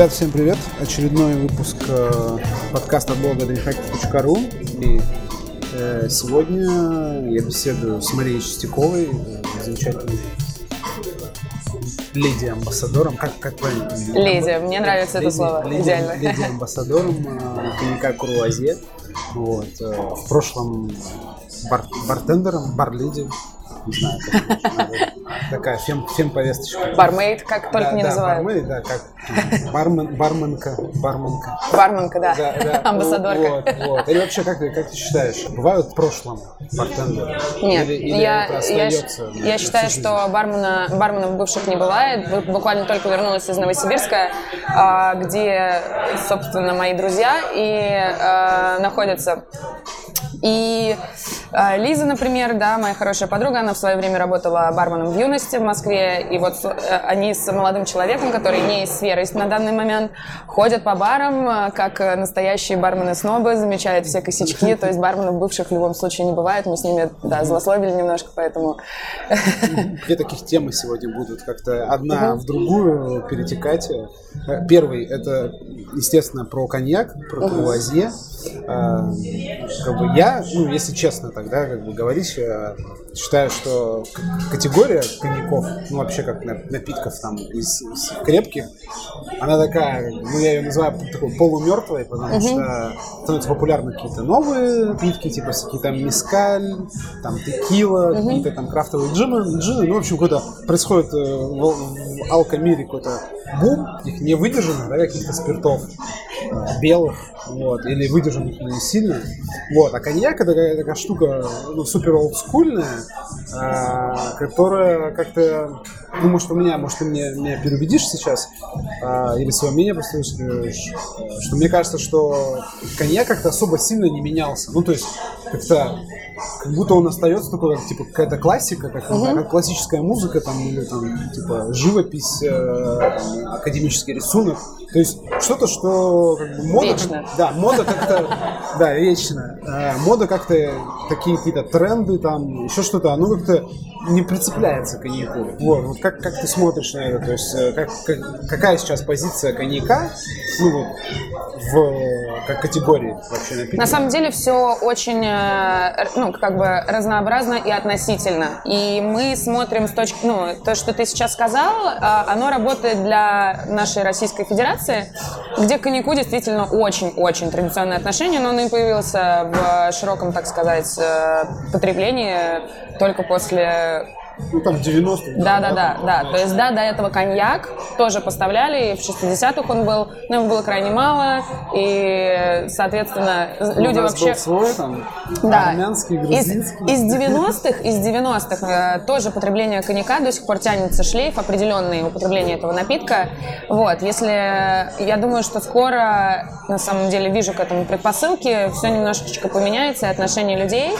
Ребята, всем привет! Очередной выпуск э, подкаста блога drifhack.ru И э, сегодня я беседую с Марией Чистяковой, э, замечательной леди-амбассадором. Как, как правильно? Леди, мне нравится леди, это слово, леди, идеально. Леди-амбассадором э, коньяка Круазье. Вот, э, в прошлом бар, бартендером, бар-леди. Не знаю, как такая фем, фем-повесточка. Бармейд, как только да, не да, называют. бармейд, да, как бармен, барменка, барменка. Барменка, да, Да, да. амбассадорка. Вот, вот. Или вообще, как ты, как ты считаешь, бывают в прошлом бартендеры? Нет, Или, или я, я, я считаю, жизнь? что бармена, барменов бывших не бывает. Бу- Буквально только вернулась из Новосибирска, а, где, собственно, мои друзья и а, находятся. И а, Лиза, например, да, моя хорошая подруга, она в свое время работала барменом в юности в Москве, и вот э, они с молодым человеком, который не из сферы на данный момент, ходят по барам, э, как э, настоящие бармены-снобы, замечают все косячки, то есть барменов бывших в любом случае не бывает, мы с ними, да, злословили немножко, поэтому... Две таких темы сегодня будут как-то одна в другую перетекать. Э, Первый это, естественно, про коньяк, про круазье. А, Как бы я, ну, если честно тогда как бы говорить, э, считаю, что категория коньяков, ну, вообще как на- напитков там из, из крепких, она такая, ну, я ее называю такой полумертвой, потому что становятся популярны какие-то новые напитки, типа всякие там мискаль, там текила, какие-то там крафтовые джины, джины, ну, в общем, какой-то происходит э, в, в алкомире какой-то бум, их не выдержанных, да, каких-то спиртов белых, вот, или выдержанных не сильно, вот, а коньяк это такая, такая штука, ну, супер олдскульная, а, которая как-то, ну, может, у меня, может, ты мне, меня переубедишь сейчас, а, или свое мнение просто скажешь, что мне кажется, что коньяк как-то особо сильно не менялся, ну, то есть, как-то как будто он остается такой, как, типа, какая-то классика, как, знаю, как классическая музыка, там, или там, типа, живопись, э, там, академический рисунок. То есть что-то, что как бы, мода... как- Вечно. да, мода как-то... Да, вечно. Э, мода как-то, такие какие-то тренды, там, еще что-то, оно как-то не прицепляется к коньяку. Вот, вот как, как ты смотришь на это? То есть э, как, как- какая сейчас позиция коньяка, ну вот, в, как категории вообще напитка? На самом деле все очень, э, ну, как бы разнообразно и относительно. И мы смотрим с точки, ну, то, что ты сейчас сказал, а, оно работает для нашей Российской Федерации, где к коньяку действительно очень-очень традиционное отношение, но он и появился в широком, так сказать, э, потреблении только после Ну, там, в 90-х. да, да, да, да. То есть, да, до этого коньяк тоже поставляли, и в 60-х он был, но его было крайне мало, и, соответственно, люди У нас вообще... был свой, там, Да. армянский, Из, грузинский. из 90-х, из 90-х э, тоже потребление коньяка до сих пор тянется шлейф, определенное употребление этого напитка. Вот, если я думаю, что скоро, на самом деле, вижу к этому предпосылки, все немножечко поменяется, и отношение людей.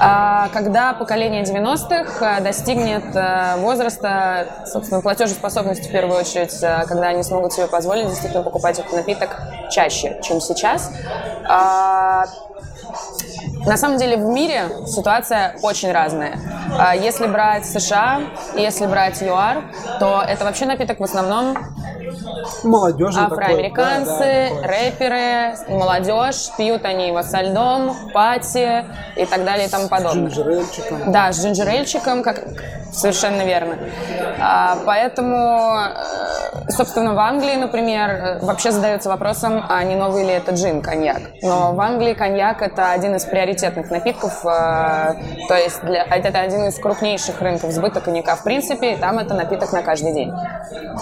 А, когда поколение 90-х э, достигнет э, возраста, собственно, платежеспособности в первую очередь, э, когда они смогут себе позволить действительно покупать этот напиток чаще, чем сейчас. На самом деле в мире ситуация очень разная. А, Если брать США, если брать ЮАР, то это вообще напиток в основном Молодежи афроамериканцы, рэперы, молодежь, пьют они его со льдом, пати и так далее и тому С подобное. джинджерельчиком. Да, с джинджерельчиком, как совершенно верно. А, поэтому, э, собственно, в Англии, например, вообще задается вопросом, а не новый ли это джин, коньяк. Но в Англии коньяк это один из приоритетных напитков, э, то есть для- это один из крупнейших рынков сбыта коньяка в принципе, и там это напиток на каждый день.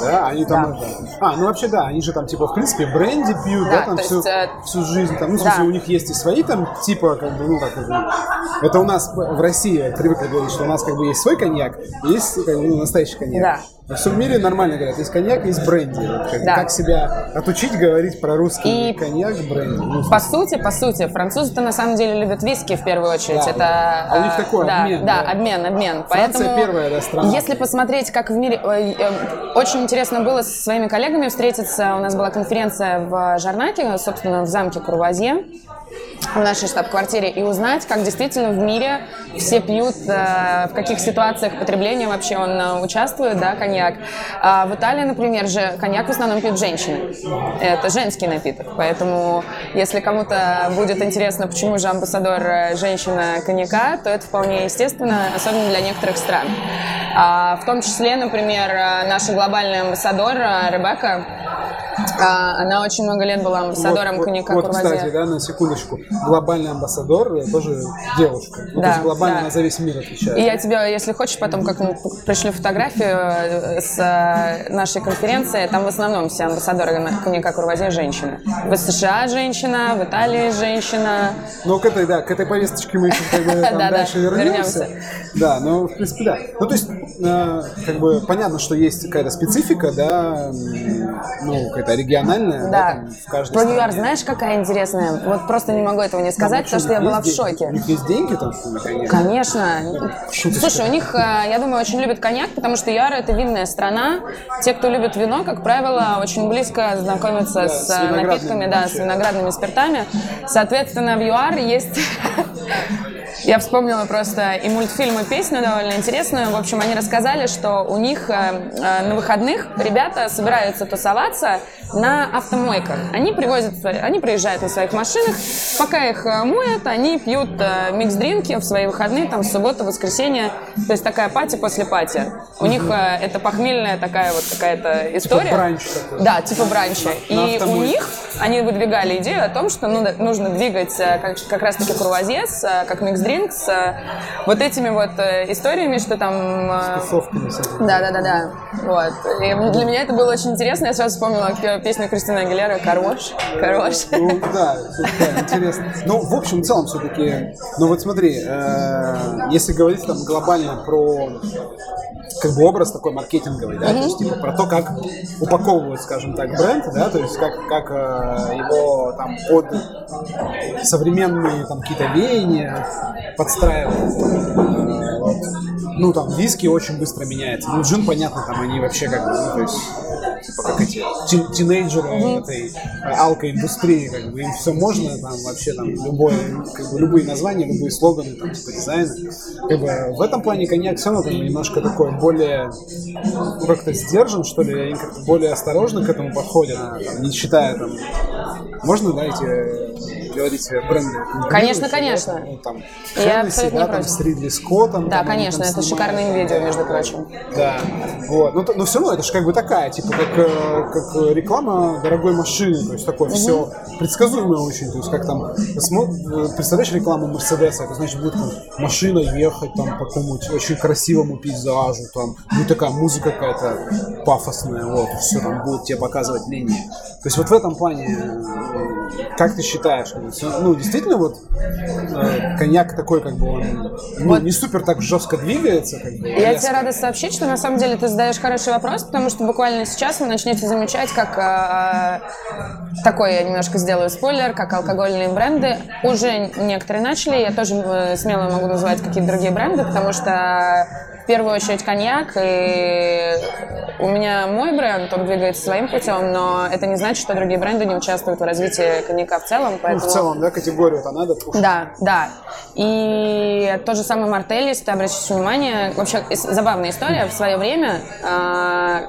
Да, они там Да. А, ну вообще да, они же там типа в принципе бренди пьют, да, Да, там всю, есть, э, всю жизнь. Там, ну, в смысле, да. у них есть и свои там, типа, как бы, ну, как это у нас в России привыкли говорить, что у нас как бы есть свой коньяк, есть как бы, ну, настоящий коньяк. Да. Во всем мире нормально говорят, есть коньяк, есть бренди. Вот как, Да. как себя отучить говорить про русский И коньяк, бренди. Ну, По сути, по сути, французы-то на самом деле любят виски в первую очередь. Да, это, да. А у них э, такой да, обмен, Да, да. обмен, обмен. Франция Поэтому, первая, да, страна. Если посмотреть, как в мире... э, Очень интересно было со своими коллегами встретиться. У нас была конференция в Жарнаке, собственно, в замке Курвазье. в нашей штаб-квартире и узнать, как действительно в мире все пьют, э, в каких ситуациях потребления вообще он участвует, да, коньяк. А в Италии, например, же коньяк в основном пьют женщины. Это женский напиток, поэтому если кому-то будет интересно, почему же амбассадор э, женщина коньяка, то это вполне естественно, особенно для некоторых стран. А в том числе, например, наша глобальная амбассадор Ребекка, а, она очень много лет была амбассадором вот, коньяка Вот, Курвазье. кстати, да, на секундочку. Глобальный амбассадор э, тоже девушка. Ну, то Да, есть глобально да. она за весь мир отвечает. И я тебе, если хочешь, потом как-нибудь пришлю фотографию э, с э, нашей конференции. Там в основном все амбассадоры на- коньяка Курвазье женщины. В США женщина, в Италии женщина. Ну, к этой, да, к этой повесточке мы еще как бы там Да-да, дальше вернемся. вернемся. Да, ну, в принципе, да. Ну, то есть, э, как бы понятно, что есть какая-то специфика, да, ну, какая-то региональная, да, там, в каждой Про. ЮАР знаешь, какая интересная? Вот просто не могу этого не Там сказать, потому что я была в деньги? У шоке. них есть деньги там, конечно? Слушай, у них, э, я думаю, очень любят коньяк, потому что ЮАР это винная страна. Те, кто любит вино, как правило, очень близко знакомятся с, э, напитками, да, с виноградными спиртами. Соответственно, в ЮАР есть... Я вспомнила просто и мультфильм, и песню довольно интересную. В общем, они рассказали, что у них э, э, на выходных ребята собираются тусоваться на автомойках. Они привозят, они приезжают на своих машинах, пока их э, моют, они пьют микс-дринки в свои выходные, там, в субботу, воскресенье. То есть такая пати после пати. У них это похмельная такая вот какая-то история. бранч такой. Да, типа бранча. И у них они выдвигали идею о том, что ну, нужно двигать как, как раз-таки курвазье, как микс-дринк, с э, вот этими вот э, историями, что там... э, Тусовками с этим. да, да, да, да. Вот. И для меня это было очень интересно. Я сразу вспомнила пе- песню Кристины Агилера «Хорош». Хорош. Ну, да, да, интересно. Ну, в общем, в целом все-таки, ну вот смотри, если говорить там глобально про как бы образ такой маркетинговый, да, то есть типа про то, как упаковывают, скажем так, бренд, да, то есть как, как э, его там под современные там какие-то веяния подстраивают. Э, вот. Ну, там, виски очень быстро меняется. Ну, джин, понятно, там они вообще как бы, ну, то есть, типа, как эти ти- тинейджеры этой э, алкоиндустрии, как бы, им все можно, там, вообще, там, любое, как бы, любые названия, любые слоганы, там, типа, дизайны. Как бы, в этом плане коньяк все равно там немножко такой более, ну, как-то сдержан, что ли, они как-то более осторожно к этому подходят, там, не считая, там, можно, да, эти э, бренды? Конечно, конечно. ну, там, Я абсолютно да, не там, против. с Ридли Скоттом. Да, там, конечно, там это снимают, шикарное видео, между прочим. Да, вот. Но, но все равно это же как бы такая, типа, как, э, как э, реклама дорогой машины, то есть такое все предсказуемое очень, то есть как там, э, представляешь рекламу Мерседеса, это значит будет там машина ехать там по какому-нибудь очень красивому пейзажу, там будет такая музыка какая-то пафосная, вот, все там будут тебе показывать линии. То есть вот в этом плане, как ты считаешь, ну, действительно вот э, коньяк такой, как бы он ну, не супер так жестко двигается, как бы, Я резко. тебе рада сообщить, что на самом деле ты задаешь хороший вопрос, потому что буквально сейчас вы начнете замечать, как э, такой я немножко сделаю спойлер, как алкогольные бренды уже некоторые начали. Я тоже э, смело могу называть какие-то другие бренды, потому что в первую очередь коньяк, и у меня мой бренд, он двигается своим путем, но это не значит, что другие бренды не участвуют в развитии коньяка в целом. Ну, Поэтому... в целом, да, категорию-то надо пушить. Да, да. И то же самое Мартель, если ты обратишь внимание, вообще забавная история. В свое время а,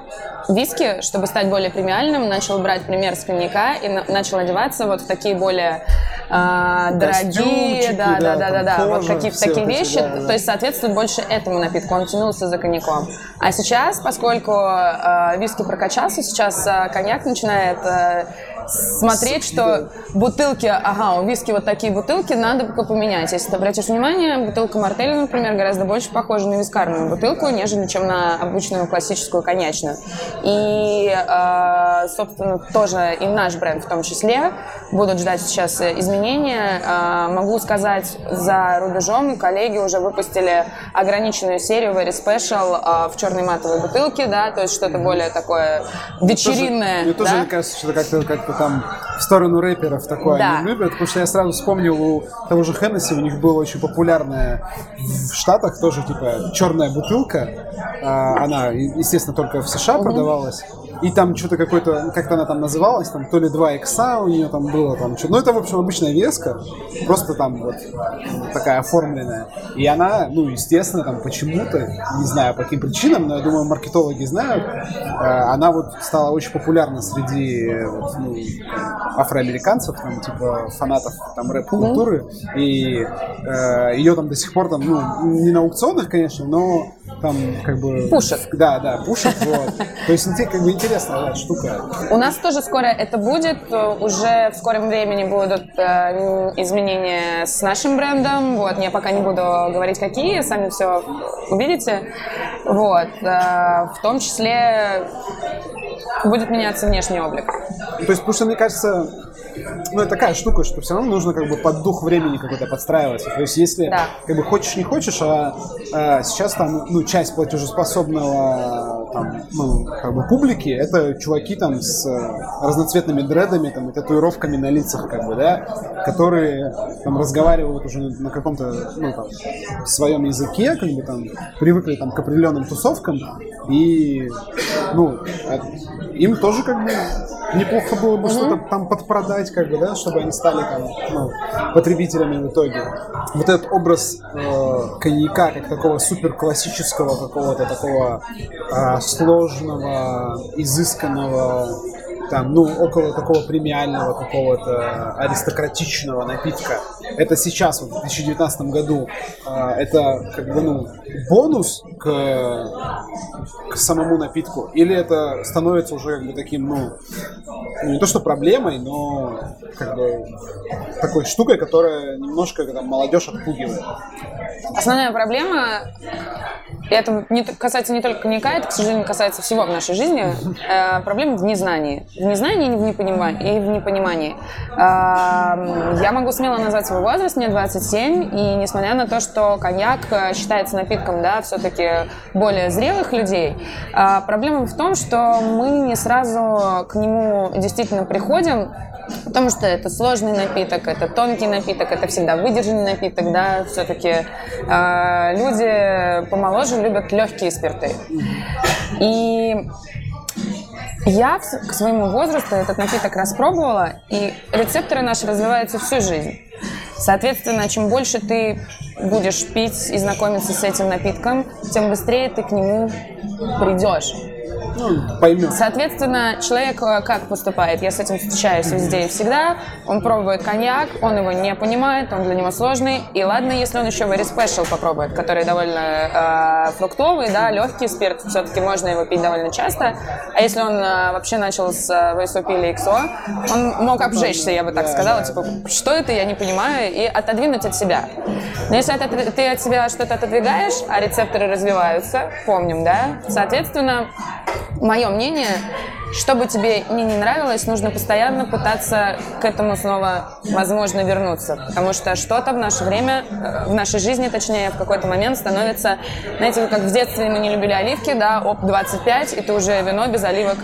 виски, чтобы стать более премиальным, начал брать пример с коньяка и на- начал одеваться вот в такие более а, дорогие, да, да, да, да, да, да, вот кожа, какие-то такие эти, вещи, да, да. то есть соответствует больше этому напитку, он тянулся за коньяком. А сейчас, поскольку э, виски прокачался, сейчас э, коньяк начинает э, смотреть, что бутылки, ага, у виски вот такие бутылки, надо бы поменять. Если ты обратишь внимание, бутылка Мартелли, например, гораздо больше похожа на вискарную бутылку, нежели чем на обычную классическую коньячную. И, э, собственно, тоже и наш бренд в том числе будут ждать сейчас изменения. Э, могу сказать, за рубежом коллеги уже выпустили ограниченную серию Very Special э, в черной матовой бутылке, да, то есть что-то более такое вечеринное. Мне тоже да? мне кажется, что как-то как там в сторону рэперов такое Да. они любят, потому что я сразу вспомнил у того же Хеннесси, у них было очень популярное в Штатах тоже, типа, черная бутылка. А, Она, естественно, только в США продавалась. И там что-то какой-то, как-то она там называлась, там то ли 2 икса у нее там было, там что Ну, это, в общем, обычная веска, просто там вот такая оформленная. И она, ну, естественно, там почему-то, не знаю по каким причинам, но я думаю, маркетологи знают, э, она вот стала очень популярна среди вот, ну, афроамериканцев, там, типа, фанатов там рэп-культуры, и э, ее там до сих пор там, ну, не на аукционах, конечно, но там как бы... Пушат. Да, да, вот. То есть, как бы интересная да, штука. У нас тоже скоро это будет, уже в скором времени будут э, изменения с нашим брендом, вот, я пока не буду говорить какие, сами все увидите, вот, э, в том числе будет меняться внешний облик. То есть, потому что, мне кажется, ну, это такая штука, что все равно нужно как бы под дух времени какой-то подстраиваться. То есть, если да. как бы хочешь, не хочешь, а, а сейчас там, ну, часть платежеспособного там, ну, как бы публики, это чуваки там с разноцветными дредами там и татуировками на лицах, как бы, да, которые там разговаривают уже на, на каком-то, ну, там, своем языке, как бы там, привыкли там к определенным тусовкам, и, ну, им тоже как бы неплохо было бы mm-hmm. что-то там подпродать, как бы, да, чтобы они стали там, ну, потребителями в итоге. Вот этот образ э, коньяка, как такого супер классического какого-то такого э, сложного, изысканного там, ну, около такого премиального какого-то аристократичного напитка. Это сейчас, вот, в 2019 году, э, это как бы, ну, бонус к, к самому напитку? Или это становится уже как бы таким, ну, не то что проблемой, но как бы такой штукой, которая немножко там, молодежь отпугивает? Основная проблема это не, касается не только коньяка, это, к сожалению, касается всего в нашей жизни. Э, проблема в незнании. В незнании и в непонимании. И в непонимании. Э, я могу смело назвать свой возраст, мне 27, и несмотря на то, что коньяк э, считается напитком, да, все-таки более зрелых людей, э, проблема в том, что мы не сразу к нему действительно приходим Потому что это сложный напиток, это тонкий напиток, это всегда выдержанный напиток, да, все-таки э, люди помоложе любят легкие спирты. И я к своему возрасту этот напиток распробовала, и рецепторы наши развиваются всю жизнь. Соответственно, чем больше ты будешь пить и знакомиться с этим напитком, тем быстрее ты к нему придешь ну, поймет. Соответственно, человек э, как поступает? Я с этим встречаюсь везде и всегда. Он пробует коньяк, он его не понимает, он для него сложный. И ладно, если он еще very special попробует, который довольно э, фруктовый, да, легкий спирт, все-таки можно его пить довольно часто. А если он э, вообще начал с э, VSOP или XO, он мог обжечься, я бы так сказала, типа, что это, я не понимаю, и отодвинуть от себя. Но если это, ты от себя что-то отодвигаешь, а рецепторы развиваются, помним, да, соответственно, мое мнение, что бы тебе ни не нравилось, нужно постоянно пытаться к этому снова, возможно, вернуться. Потому что что-то в наше время, э, в нашей жизни, точнее, в какой-то момент становится, знаете, как в детстве мы не любили оливки, да, оп, 25, и ты уже вино без оливок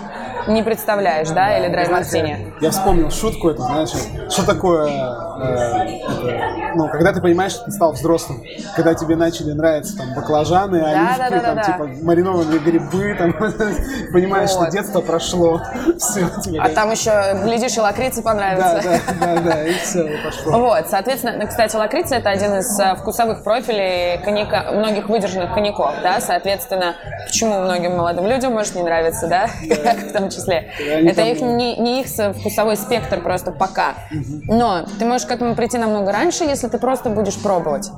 не представляешь, да, или драйв мартини. Я вспомнил шутку эту, знаешь, что такое, э, это, ну, когда ты понимаешь, что ты стал взрослым, когда тебе начали нравиться там баклажаны, оливки, да, да, да, там, да, типа маринованные грибы, там, понимаешь, вот. что детство прошло, все. А там еще, глядишь, и лакрицы понравится. Да, да, да, да, и все, и пошло. Вот, соответственно, кстати, лакрица это один из э, вкусовых профилей коньяка, многих выдержанных коньяков, да, соответственно, почему многим молодым людям может не нравиться, да, да. в числе. Это их не, не их вкусовой спектр просто пока. Но ты можешь к этому прийти намного раньше, если ты просто будешь пробовать.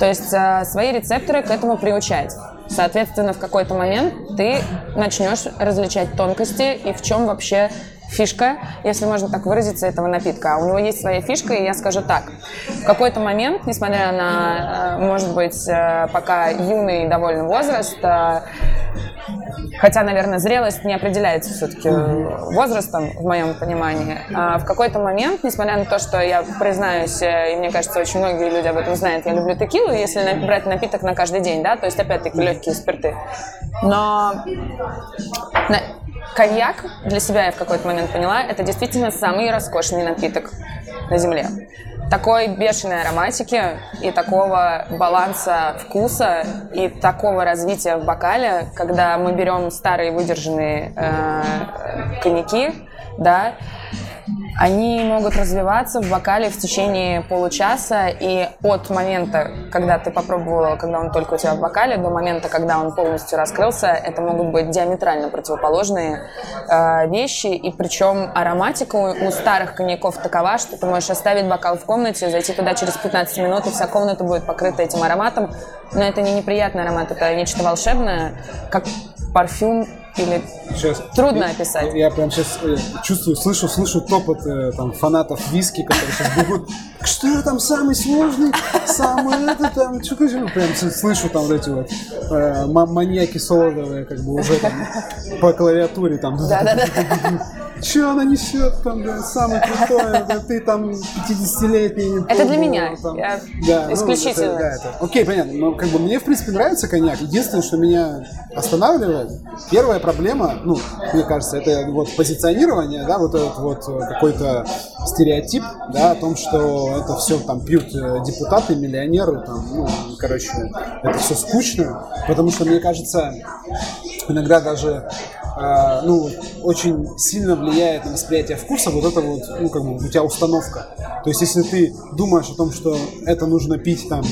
То есть э, свои рецепторы к этому приучать. Соответственно, в какой-то момент ты начнешь различать тонкости и в чем вообще фишка, если можно так выразиться, этого напитка. А у него есть своя фишка, и я скажу так. В какой-то момент, несмотря на, э, может быть, э, пока юный довольно возраст, Хотя, наверное, зрелость не определяется все-таки возрастом, в моем понимании. А в какой-то момент, несмотря на то, что я признаюсь, э, и мне кажется, очень многие люди об этом знают, я люблю текилу, если брать напиток на каждый день, да, то есть, опять-таки, легкие спирты. Но коньяк, для себя я в какой-то момент поняла, это действительно самый роскошный напиток на Земле. такой бешеной ароматики и такого баланса вкуса и такого развития в бокале, когда мы берем старые выдержанные э, коньяки, да, они могут развиваться в бокале в течение получаса, и от момента, когда ты попробовала, когда он только у тебя в бокале, до момента, когда он полностью раскрылся, это могут быть диаметрально противоположные э, вещи, и причем ароматика у, у старых коньяков такова, что ты можешь оставить бокал в комнате, зайти туда через 15 минут, и вся комната будет покрыта этим ароматом, но это не неприятный аромат, это нечто волшебное, как парфюм или сейчас, трудно я, описать. Я, я прям сейчас э, чувствую, слышу, слышу топот э, там фанатов виски, которые сейчас бегут. Что там самый сложный, самый это там, что прям слышу там вот эти вот э, маньяки солодовые, как бы уже там по клавиатуре там. Да-да-да. Что она несет там, да, самый крутой, да, ты там 50-летний. Это для меня, там. я да, исключительно. Ну, да, это. Окей, понятно, но как бы мне, в принципе, нравится коньяк. Единственное, что меня останавливает, первая проблема, ну, мне кажется, это вот позиционирование, да, вот этот вот э, какой-то стереотип, да, о том, что это все там пьют э, депутаты, миллионеры, там, ну, короче, это все скучно, потому что, мне кажется, иногда даже э, ну, очень сильно влияет на восприятие вкуса вот это вот, ну, как бы у тебя установка. То есть, если ты думаешь о том, что это нужно пить там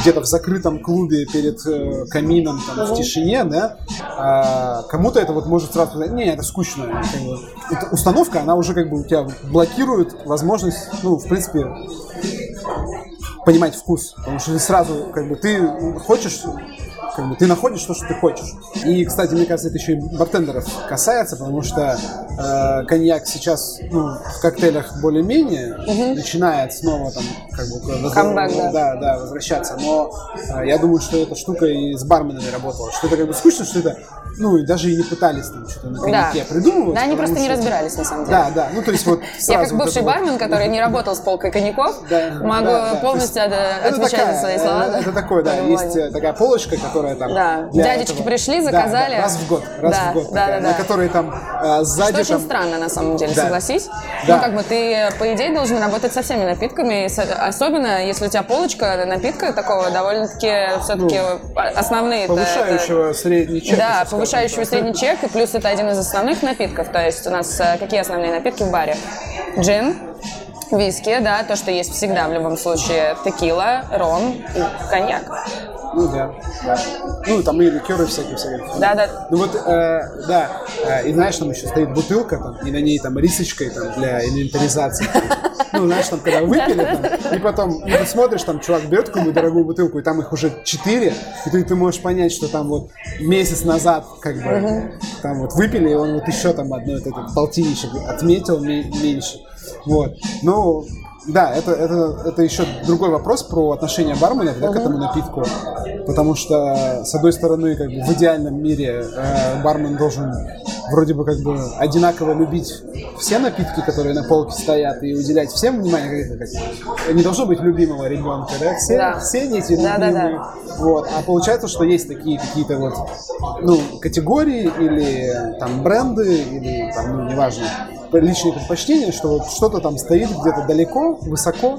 где-то в закрытом клубе перед э, камином там, в тишине, да, а, кому-то это вот может сразу сказать, не, это скучно. Как бы, это установка, она уже как бы у тебя блокирует возможность, ну, в принципе, понимать вкус. Потому что сразу, как бы, ты хочешь как бы ты находишь то, что ты хочешь. И, кстати, мне кажется, это еще и бартендеров касается, потому что э, коньяк сейчас ну, в коктейлях более-менее угу. начинает снова там как бы Камбэк, да. да, да, возвращаться. Но э, я думаю, что эта штука и с барменами работала, что это как бы скучно, что это ну, и даже и не пытались там что-то на коньяке да. придумывать. Да, они просто что... не разбирались, на самом деле. Да, да, ну, то есть вот Я как бывший бармен, который не работал с полкой коньяков, могу полностью отвечать за свои слова. Это такое, да, есть э, такая полочка, которая там... Да, дядечки пришли, заказали. Раз в год, раз в год. Да, да, да. На которой там э, сзади... Что очень странно, на самом деле, согласись. Ну, как бы ты, по идее, должен работать со всеми напитками, особенно если у тебя полочка напитка такого довольно-таки все-таки ну, основные... Повышающего средний чек. Да, повышающего средний чек, и плюс это один из основных напитков. То есть у нас э, какие основные напитки в баре? Джин, виски, да, то, что есть всегда в любом случае, текила, ром и коньяк. Ну да, да. Ну там и ликеры всякие всякие. Да, да. Ну вот, э, да. Э, и знаешь, там еще стоит бутылка, там, и на ней там рисочкой там, для инвентаризации. Ну, знаешь, там, когда выпили, там, и потом и ты смотришь, там, чувак берет какую-нибудь дорогую бутылку, и там их уже четыре, и ты, ты можешь понять, что там вот месяц назад, как бы, угу. там вот выпили, и он вот еще там одно этот, этот полтинничек отметил меньше. Вот. Ну, да, это, это, это еще другой вопрос про отношение барменов да, к этому напитку. Потому что, с одной стороны, как бы в идеальном мире э, бармен должен вроде бы как бы одинаково любить все напитки, которые на полке стоят, и уделять всем внимание. Как, как, не должно быть любимого ребенка, да? Все, да. все эти да, любимые. Да, да. Вот. А получается, что есть такие какие-то вот ну, категории или там бренды, или там, ну, неважно, личные предпочтения, что вот что-то там стоит где-то далеко, высоко,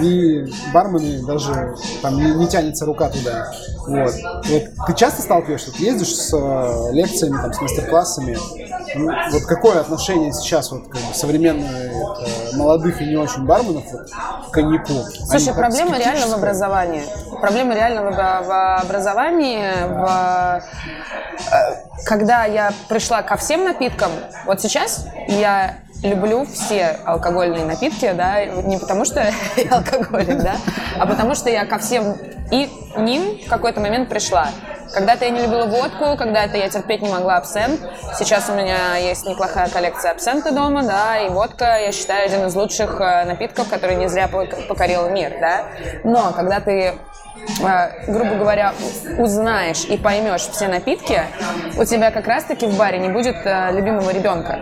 и бармены даже там не, не тянется рука туда. Вот. вот. Ты часто сталкиваешься, ты ездишь с э, лекциями, там, с мастер-классами. Ну, вот какое отношение сейчас вот как бы, современных э, молодых и не очень барменов вот, к коньяку? Слушай, Они, проблема реально в образовании. Проблема реально в, в образовании, в э, когда я пришла ко всем напиткам, вот сейчас я люблю все алкогольные напитки, да, не потому что я алкоголик, да, а потому что я ко всем и ним в какой-то момент пришла. Когда-то я не любила водку, когда-то я терпеть не могла абсент. Сейчас у меня есть неплохая коллекция абсента дома, да, и водка, я считаю, один из лучших э, напитков, который не зря покорил мир, да. Но когда ты грубо говоря, узнаешь и поймешь все напитки, у тебя как раз-таки в баре не будет э, любимого ребенка.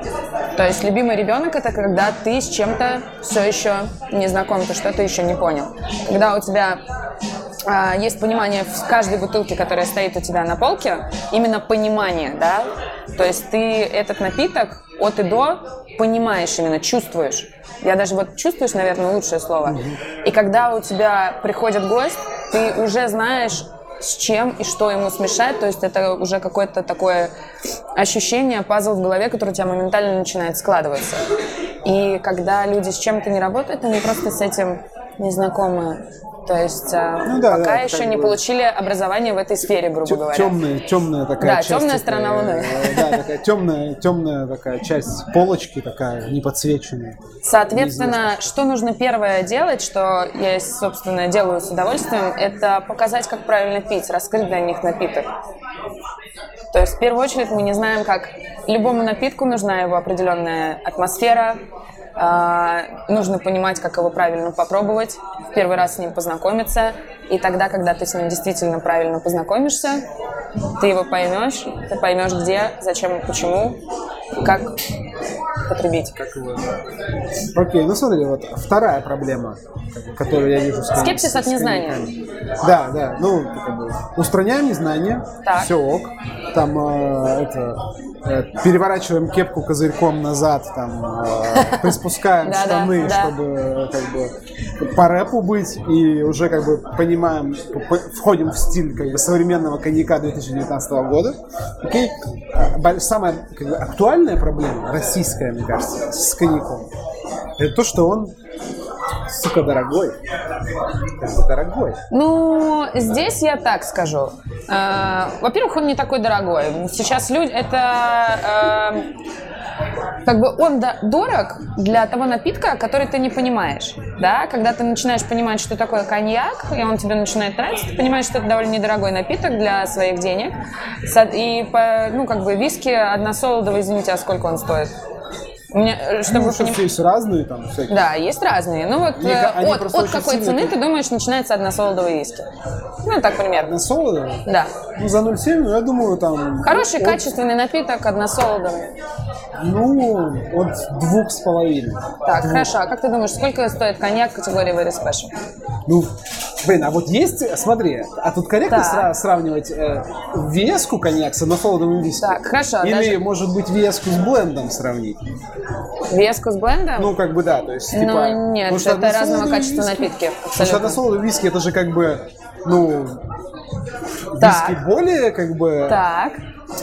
То есть любимый ребенок это когда ты с чем-то все еще не знаком, ты что-то еще не понял. Когда у тебя а, есть понимание в каждой бутылке, которая стоит у тебя на полке, именно понимание, да, то есть ты этот напиток от и до понимаешь именно, чувствуешь. Я даже вот чувствуешь, наверное, лучшее слово. И когда у тебя приходит гость, ты уже знаешь, с чем и что ему смешать. То есть это уже какое-то такое ощущение, пазл в голове, который у тебя моментально начинает складываться. И когда люди с чем-то не работают, они просто с этим не знакомы. То есть а, ну, да, пока да, еще не бы... получили образование в этой сфере, грубо Т- говоря. Темная, темная такая да, часть. темная сторона Луны. Э, да, такая темная, темная такая часть полочки, такая неподсвеченная. Соответственно, что нужно первое делать, что я, собственно, делаю с удовольствием, это показать, как правильно пить, раскрыть для них напиток. То есть, в первую очередь, мы не знаем, как любому напитку нужна его определенная атмосфера, нужно понимать, как его правильно попробовать, в первый раз с ним познакомиться, и тогда, когда ты с ним действительно правильно познакомишься, ты его поймешь, ты поймешь, где, зачем, почему, как потребить. Как его... Окей, ну смотри, вот вторая проблема, которую я вижу. С Скепсис от незнания. Да, да, ну, как бы, устраняем незнание, так. все ок, там, э, это, э, переворачиваем кепку козырьком назад, там, э, приспускаем штаны, чтобы, как бы, по рэпу быть, и уже, как бы, понимаем, входим в стиль, как бы, современного коньяка 2019 года, окей? Самая, как бы, актуальная проблема, российская, мне кажется, с коньяком, это то, что он сука, дорогой. Это дорогой. Ну, здесь я так скажу. Э, во-первых, он не такой дорогой. Сейчас люди, это э, как бы он дорог для того напитка, который ты не понимаешь. Да? Когда ты начинаешь понимать, что такое коньяк, и он тебе начинает нравиться, ты понимаешь, что это довольно недорогой напиток для своих денег. И, ну, как бы виски односолодовый, извините, а сколько он стоит? У меня, э, чтобы ну, поним... есть разные там всякие. Да, есть разные. Ну вот э, от, от какой цены ты думаешь начинается односолодовый виски? Ну, так примерно. Односолодовый? Да. Ну, за 0,7, ну, я думаю, там... Хороший, от... качественный напиток односолодовый. Ну, от двух с половиной. Так, двух. хорошо. А как ты думаешь, сколько стоит коньяк категории Very Special? Ну, блин, а вот есть, смотри, а тут корректно сра- сравнивать э, веску коньяк с односолодовым виски? Так, хорошо. Или, даже... может быть, веску с блендом сравнить? Веску с блендом? Ну, как бы да, то есть, типа... Ну, нет, это разного качества виски, напитки, абсолютно. Потому что односолодовый виски, это же как бы, ну, так. виски более, как бы... Так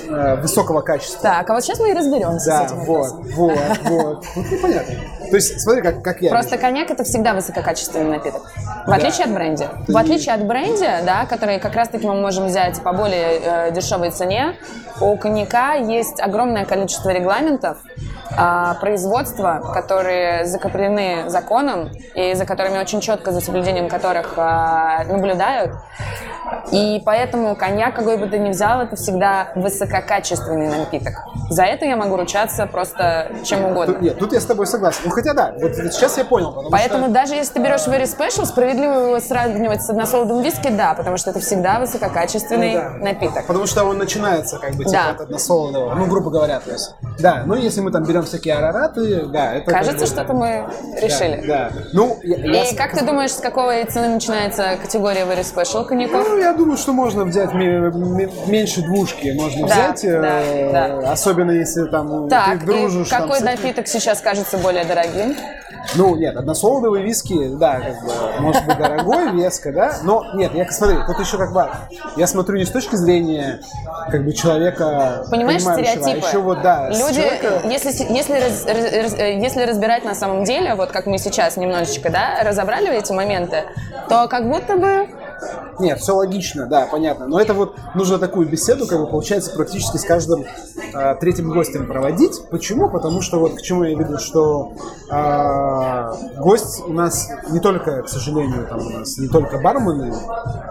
э, высокого качества. Так, а вот сейчас мы и разберемся да, с этим. вот, вот, вот. Тут непонятно. То есть, смотри, как, как я Просто вижу. коньяк – это всегда высококачественный напиток. В отличие да. от бренди. В отличие от бренди, да, который как раз-таки мы можем взять по более э, дешевой цене, у коньяка есть огромное количество регламентов, э, производства, которые закреплены законом и за которыми очень четко, за соблюдением которых э, наблюдают. И поэтому коньяк, какой бы ты ни взял, это всегда высококачественный напиток. За это я могу ручаться просто чем угодно. Тут, нет, тут я с тобой согласен. Ну, хотя да, вот, сейчас я понял. Поэтому что... даже если ты берешь Very Special, справедливо его сравнивать с односолодовым виски, да, потому что это всегда высококачественный ну, да. напиток. Потому что он начинается как бы типа да. от односолодового, ну, грубо говоря, то есть. Да, ну, если мы там берем всякие арараты, да, это... Кажется, что-то мы решили. Да, да. Ну, я, И я... как ты думаешь, с какого цены начинается категория Very Special коньяков? Ну, я думаю, что можно взять меньше двушки, можно да, взять, да, э, да. особенно если там так, ты дружишь. какой там, напиток сейчас кажется более дорогим? Ну, нет, односолодовый виски, да, как бы, может быть, дорогой, веска, да, но нет, я смотри, тут еще как бы, я смотрю не с точки зрения, как бы, человека, Понимаешь, а стереотипы. еще вот, да, Люди, человека... если, если, раз, раз, если разбирать на самом деле, вот как мы сейчас немножечко, да, разобрали эти моменты, то как будто бы нет, все логично, да, понятно. Но это вот нужно такую беседу, как бы получается, практически с каждым э, третьим гостем проводить. Почему? Потому что вот к чему я веду, что э, гость у нас не только, к сожалению, там у нас не только бармены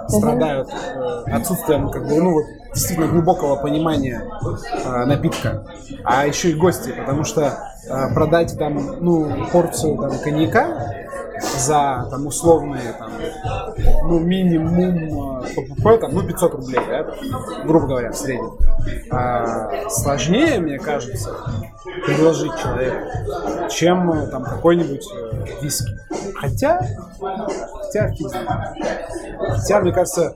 страдают э, отсутствием, как бы, ну вот действительно глубокого понимания э, напитка, а еще и гости, потому что продать там, ну, порцию там коньяка за там условные там, ну, минимум ППП, там, ну, 500 рублей, да, грубо говоря, в среднем. А сложнее, мне кажется, предложить человеку, чем там какой-нибудь э, виски. Хотя, Хотя. Хотя, мне кажется,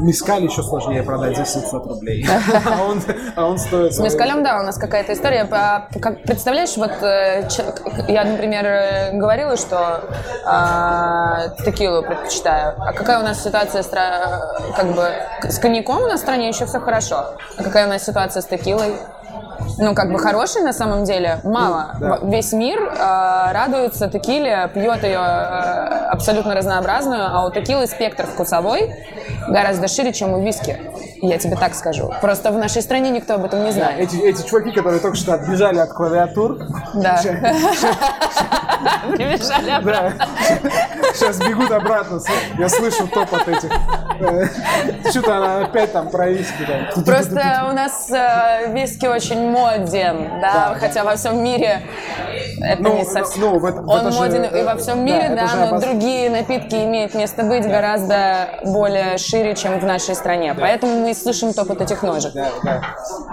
мискаль еще сложнее продать за 700 рублей. А он, а он стоит... С мискалем, да, у нас какая-то история. Как, представляешь, вот э, я, например, э, говорила, что а, текилу предпочитаю. А какая у нас ситуация с, как бы, с коньяком у нас в стране еще все хорошо. А какая у нас ситуация с текилой? Ну, как бы хорошей на самом деле мало. Да. Весь мир э, радуется текиле, пьет ее э, абсолютно разнообразную, а у текилы спектр вкусовой гораздо шире, чем у виски. Я тебе так скажу. Просто в нашей стране никто об этом не знает. Эти, эти чуваки, которые только что отбежали от клавиатур. Да. Прибежали обратно. Сейчас бегут обратно. Я слышу топот этих. Э, что-то она опять там про виски. Просто у нас э, виски очень моден, да, хотя во всем мире это ну, не совсем. Ну, в, в Он моден же, и во всем мире, да, да но обос... другие напитки имеют место быть гораздо более шире, чем в нашей стране. Да. Поэтому мы слышим топот этих ножек. Да, да.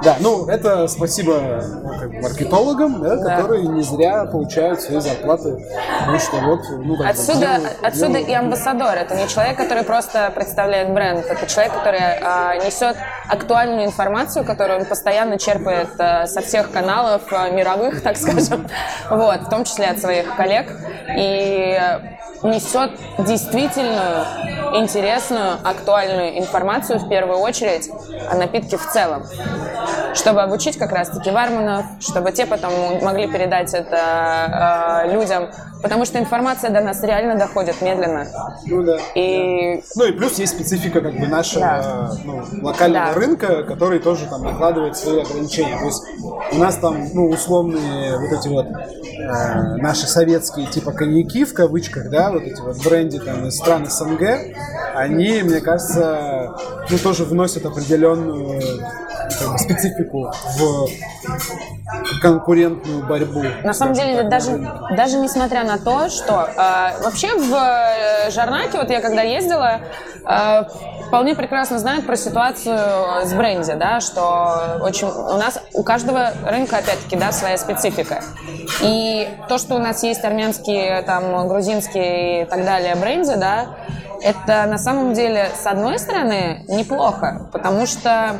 да ну это спасибо ну, как маркетологам, да, да. которые не зря получают свои зарплаты. Потому что вот, ну, как отсюда, делают, отсюда делают... и амбассадор. Это не человек, который просто представляет бренд. Это человек, который а, несет актуальную информацию, которую он постоянно черпает а, со всех каналов а, мировых, так скажем вот, в том числе от своих коллег, и несет действительную интересную, актуальную информацию в первую очередь о напитке в целом, чтобы обучить как раз-таки барменов, чтобы те потом могли передать это э, людям, потому что информация до нас реально доходит медленно. Ну да. И... Ну и плюс есть специфика как бы нашего да. ну, локального да. рынка, который тоже там накладывает свои ограничения. То есть у нас там ну условные вот эти вот э, наши советские типа коньяки в кавычках, да, вот эти вот бренди там из стран СНГ, они, мне кажется, ну тоже вносят определенную как бы, специфику в конкурентную борьбу. На самом деле, даже, даже несмотря на то, что э, вообще в э, Жарнаке, вот я когда ездила, э, вполне прекрасно знают про ситуацию с бренди, да, что очень у нас у каждого рынка опять-таки да своя специфика. И то, что у нас есть армянские, там, грузинские и так далее бренди, да, это на самом деле, с одной стороны, неплохо, потому что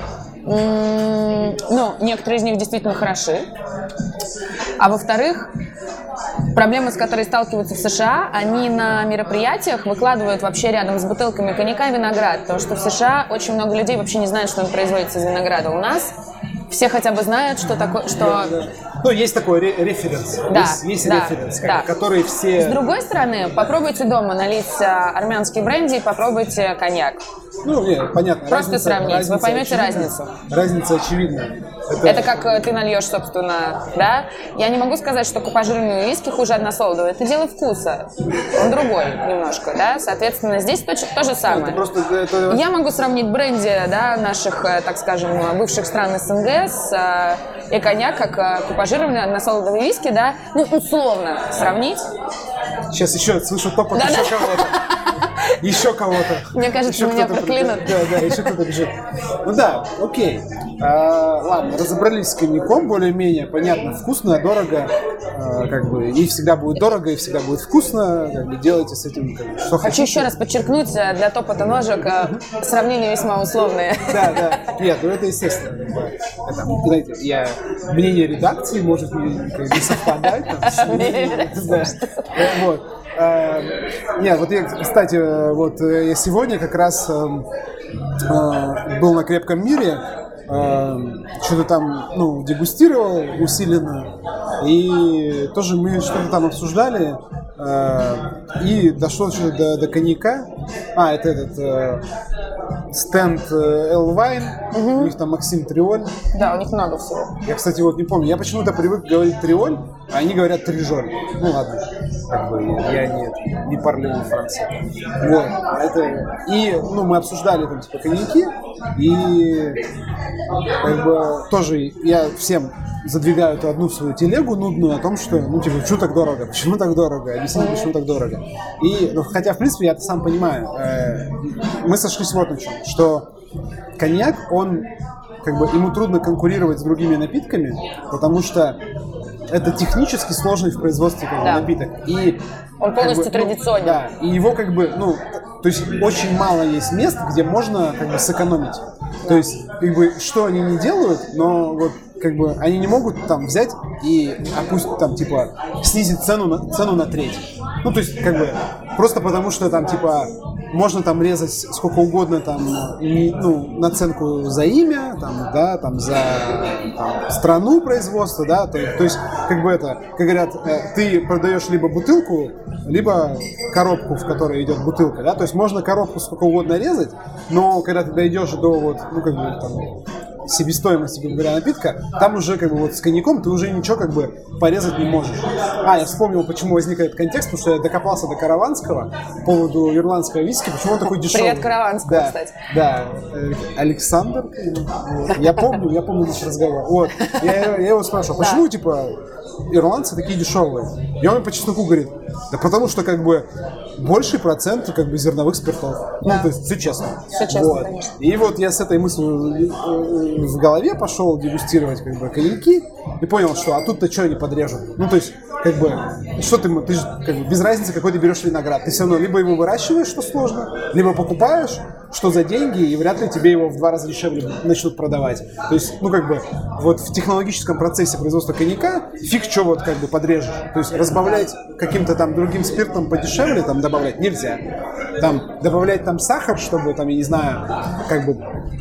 ну, некоторые из них действительно хороши. А во-вторых, проблемы, с которой сталкиваются в США, они на мероприятиях выкладывают вообще рядом с бутылками коньяка виноград, потому что в США очень много людей вообще не знают, что он производится из винограда. У нас все хотя бы знают, что такое, что... Ну, есть такой ре- референс. Да, есть, есть да, референс, да. который все... С другой стороны, попробуйте дома налить а, армянский бренди и попробуйте коньяк. Ну, нет, понятно. Просто разница, сравнить, разница вы поймете очевидна. разницу. Разница очевидна. Это... это как э, ты нальешь, собственно, да? Я не могу сказать, что купажированный виски хуже односолодового. Это дело вкуса. Он другой немножко, да? Соответственно, здесь то, то же самое. просто, это... Я могу сравнить бренди, да, наших, э, так скажем, бывших стран СНГ с э, и коньяк, как купажированный односолодовый виски, да? Ну, условно сравнить. Сейчас еще слышу топот да, еще да. кого-то. Еще кого-то. Мне кажется, еще меня проклянут. Да, да, еще кто-то бежит. Ну да, окей. А, ладно, разобрались с коньяком более-менее. Понятно, вкусно, дорого. А, как бы, и всегда будет дорого, и всегда будет вкусно. Как бы, делайте с этим как бы, что Хочу хотите. еще раз подчеркнуть, э, для топота ножек э, сравнения весьма условные. Да, да. Нет, ну это естественно. Это, знаете, я, мнение редакции может не, не совпадать. Вот. А, нет, вот я, кстати, вот я сегодня как раз эм, был на крепком мире, что-то там, ну, дегустировал усиленно, и тоже мы что-то там обсуждали, э, и дошло что-то до, до коньяка. А, это этот э, стенд Элвайн, угу. у них там Максим Триоль. Да, у них много всего. Я, кстати, вот не помню, я почему-то привык говорить Триоль, а они говорят Трижоль. Ну ладно, как бы я не, не парлеву Франции. Вот, это... И, ну, мы обсуждали там, типа, коньяки, и как бы тоже я всем задвигаю эту одну свою телегу нудную о том, что, ну, типа, почему так дорого, почему так дорого, объясни, почему так дорого. И, ну, хотя, в принципе, я это сам понимаю, э, мы сошлись вот на чем, что коньяк, он, как бы, ему трудно конкурировать с другими напитками, потому что это технически сложный в производстве как бы, Да. напиток. И Он как полностью бы, ну, традиционен. да, и его как бы, ну, то есть очень мало есть мест, где можно как бы сэкономить. То есть, как бы, что они не делают, но вот как бы они не могут там взять и опустить там типа снизить цену на цену на треть. Ну то есть как бы просто потому что там типа можно там резать сколько угодно там ну наценку за имя там да там за там, страну производства да то, то есть как бы это как говорят э, ты продаешь либо бутылку либо коробку в которой идет бутылка да то есть можно коробку сколько угодно резать но когда ты дойдешь до вот ну как бы там себестоимости, грубо говоря, напитка, там уже как бы вот с коньяком ты уже ничего как бы порезать не можешь. А, я вспомнил, почему возник этот контекст, потому что я докопался до Караванского по поводу ирландского виски, почему он такой дешевый. Привет Караванскому, да, кстати. Да, э, Александр, я помню, я помню наш разговор. Вот, я, я его спрашивал, почему, типа, ирландцы такие дешевые? И он по чесноку говорит, да потому что, как бы, больший процент, как бы, зерновых спиртов. Ну, то есть, все честно. Всё честно, Вот. конечно. И вот я с этой мыслью э, в голове пошел дегустировать как бы коньяки и понял, что а тут-то что они подрежут? Ну, то есть, как бы, что ты, ты же, как бы, без разницы, какой ты берешь виноград. Ты все равно либо его выращиваешь, что сложно, либо покупаешь, что за деньги, и вряд ли тебе его в два раза дешевле начнут продавать. То есть, ну, как бы, вот в технологическом процессе производства коньяка фиг что вот как бы подрежешь. То есть, разбавлять каким-то там другим спиртом подешевле, там, добавлять нельзя. Там, добавлять там сахар, чтобы, там, я не знаю, как бы,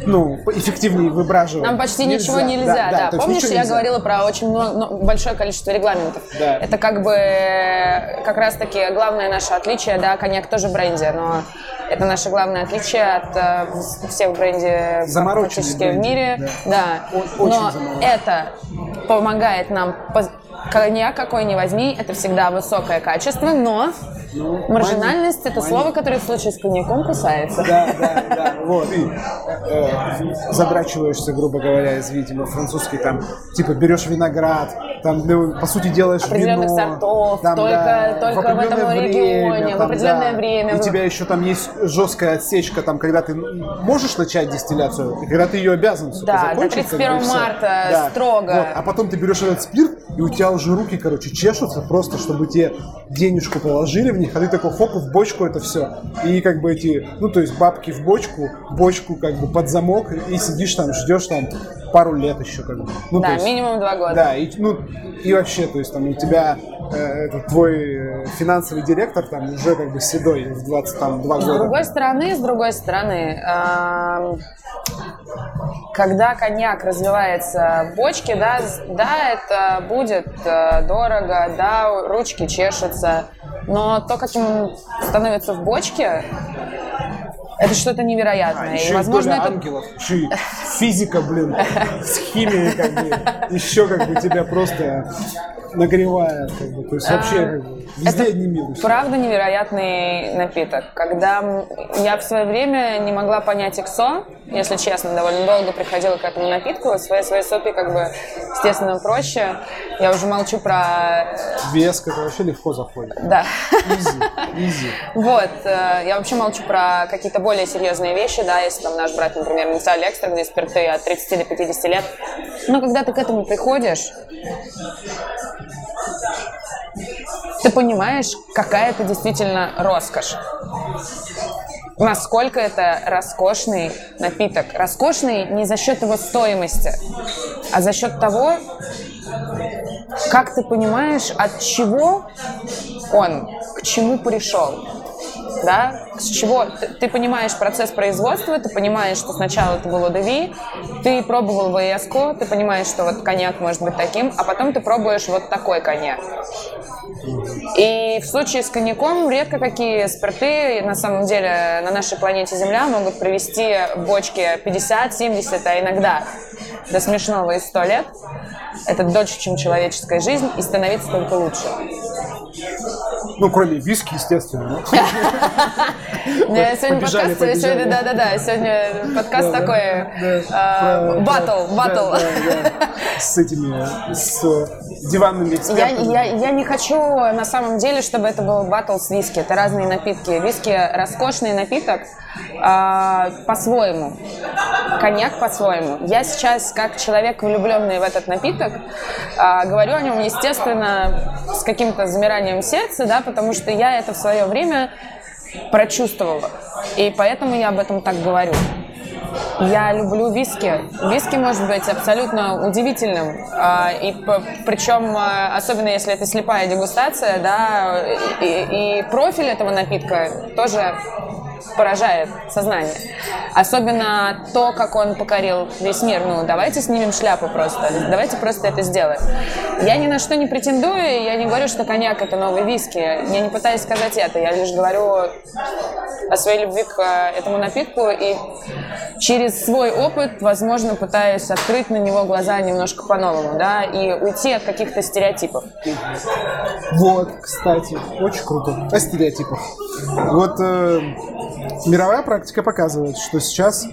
ну, эффективнее выбраживать. Нам почти ничего нельзя, да. то есть Помнишь, я нельзя. говорила про очень много, большое количество регламентов. Да. Это как бы э, как раз-таки главное наше отличие, да, коньяк тоже в бренде, но это наше главное отличие от э, вс- всех бренде практически в бренди, мире. Да. Очень но замороченный. это помогает нам Коньяк какой ни возьми, это всегда высокое качество, но Ну, маржинальность это мани- слово, которое в случае с коньяком кусается. Да, да, да, вот, и э, задрачиваешься, грубо говоря, извините, мой французский, там, типа, берешь виноград, там, ну, по сути, делаешь Определенных вино. сортов, там, только- да, только в определенное этом регионе, в там, определенное да. время. И у тебя еще там есть жесткая отсечка, там, когда ты можешь начать дистилляцию, и когда ты ее обязан, сука, Да, до закончить, как бы, 31 и всё. марта строго. Вот, а потом ты берешь этот спирт, и у тебя уже руки, короче, чешутся просто, чтобы тебе денежку положили в них, а ты такой хоп, в бочку это все. И как бы эти, ну то есть бабки в бочку, бочку как бы под замок, и сидишь там, ждешь там пару лет еще как бы. Ну, Да, есть- минимум два года. Да, и, ну, и вообще, то есть там у тебя э, этот, твой э, финансовый директор там уже как бы седой в 22 С года. другой стороны, с другой стороны, когда коньяк развивается в бочке, да, да, это будет э, дорого, да, ручки чешутся, но то, каким он становится в бочке, это что-то невероятное. еще и, возможно, это ангелов, еще и физика, блин, с химией, как бы, еще как бы тебя просто нагревает, как бы, то есть вообще как бы, везде это одни минусы. Правда невероятный напиток. Когда я в свое время не могла понять иксо, если честно, довольно долго приходила к этому напитку. В своей своей сопе как бы, естественно, проще. Я уже молчу про... Вес, это вообще легко заходит. Да. Изи, изи. Вот, э, я вообще молчу про какие-то более серьезные вещи, да, если там наш брат, например, инициали экстренные спирты от 30 до 50 лет. Но когда ты к этому приходишь, ты понимаешь, какая это действительно роскошь. Насколько это роскошный напиток. Роскошный не за счет его стоимости, а за счет того, как ты понимаешь, от чего он к чему пришел. Да? С чего ты, понимаешь процесс производства, ты понимаешь, что сначала это было ДВ, ты пробовал ВСК, ты понимаешь, что вот коньяк может быть таким, а потом ты пробуешь вот такой коньяк. И в случае с коньяком редко какие спирты на самом деле на нашей планете Земля могут провести в бочке 50, 70, а иногда до смешного и 100 лет. Это дольше, чем человеческая жизнь, и становиться только лучше. Ну, кроме виски, естественно. Сегодня подкаст, сегодня, да-да-да, сегодня подкаст такой, батл, батл. да. С этими, с диванными экспертами. Я, я, я не хочу на самом деле, чтобы это был батл с виски. Это разные напитки. Виски роскошный напиток э, по-своему. Коньяк по-своему. Я сейчас, как человек, влюбленный в этот напиток, э, говорю о нем, естественно, с каким-то замиранием сердца, да, потому что я это в свое время прочувствовала. И поэтому я об этом так говорю. Я люблю виски. Виски может быть абсолютно удивительным. А, и причем, а, особенно если это слепая дегустация, да, и, и профиль этого напитка тоже поражает сознание. Особенно то, как он покорил весь мир. Ну, давайте снимем шляпу просто. Давайте просто это сделаем. Я ни на что не претендую, я не говорю, что коньяк это новый виски. Я не пытаюсь сказать это. Я лишь говорю о своей любви к э, этому напитку и через свой опыт, возможно, пытаюсь открыть на него глаза немножко по-новому, да, и уйти от каких-то стереотипов. Вот, кстати, очень круто. О стереотипах. Вот э, мировая практика показывает, что сейчас,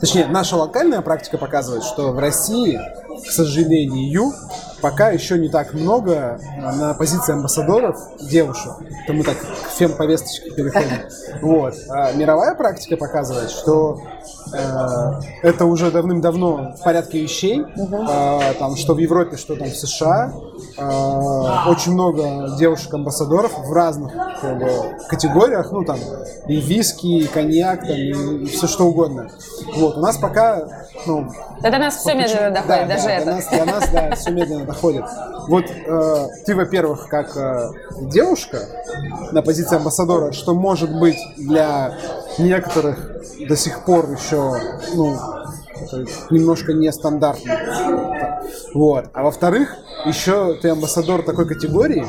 точнее, наша локальная практика показывает, что в России, к сожалению, пока еще не так много на позиции амбассадоров девушек. Это мы так к фем-повесточке переходим. Вот. А мировая практика показывает, что это уже давным-давно в порядке вещей. Э, там, что в Европе, что там в США. Э, очень много девушек-амбассадоров в разных как бы, категориях. Ну, там, и виски, и коньяк, там, и, и все что угодно. Вот. У нас пока... Ну, да до нас все медленно доходит, да, даже да, это. До нас, до нас, да, все медленно доходит. Вот э, ты, во-первых, как э, девушка на позиции амбассадора, что может быть для некоторых до сих пор еще, ну, немножко нестандартно. Вот. А во-вторых, еще ты амбассадор такой категории,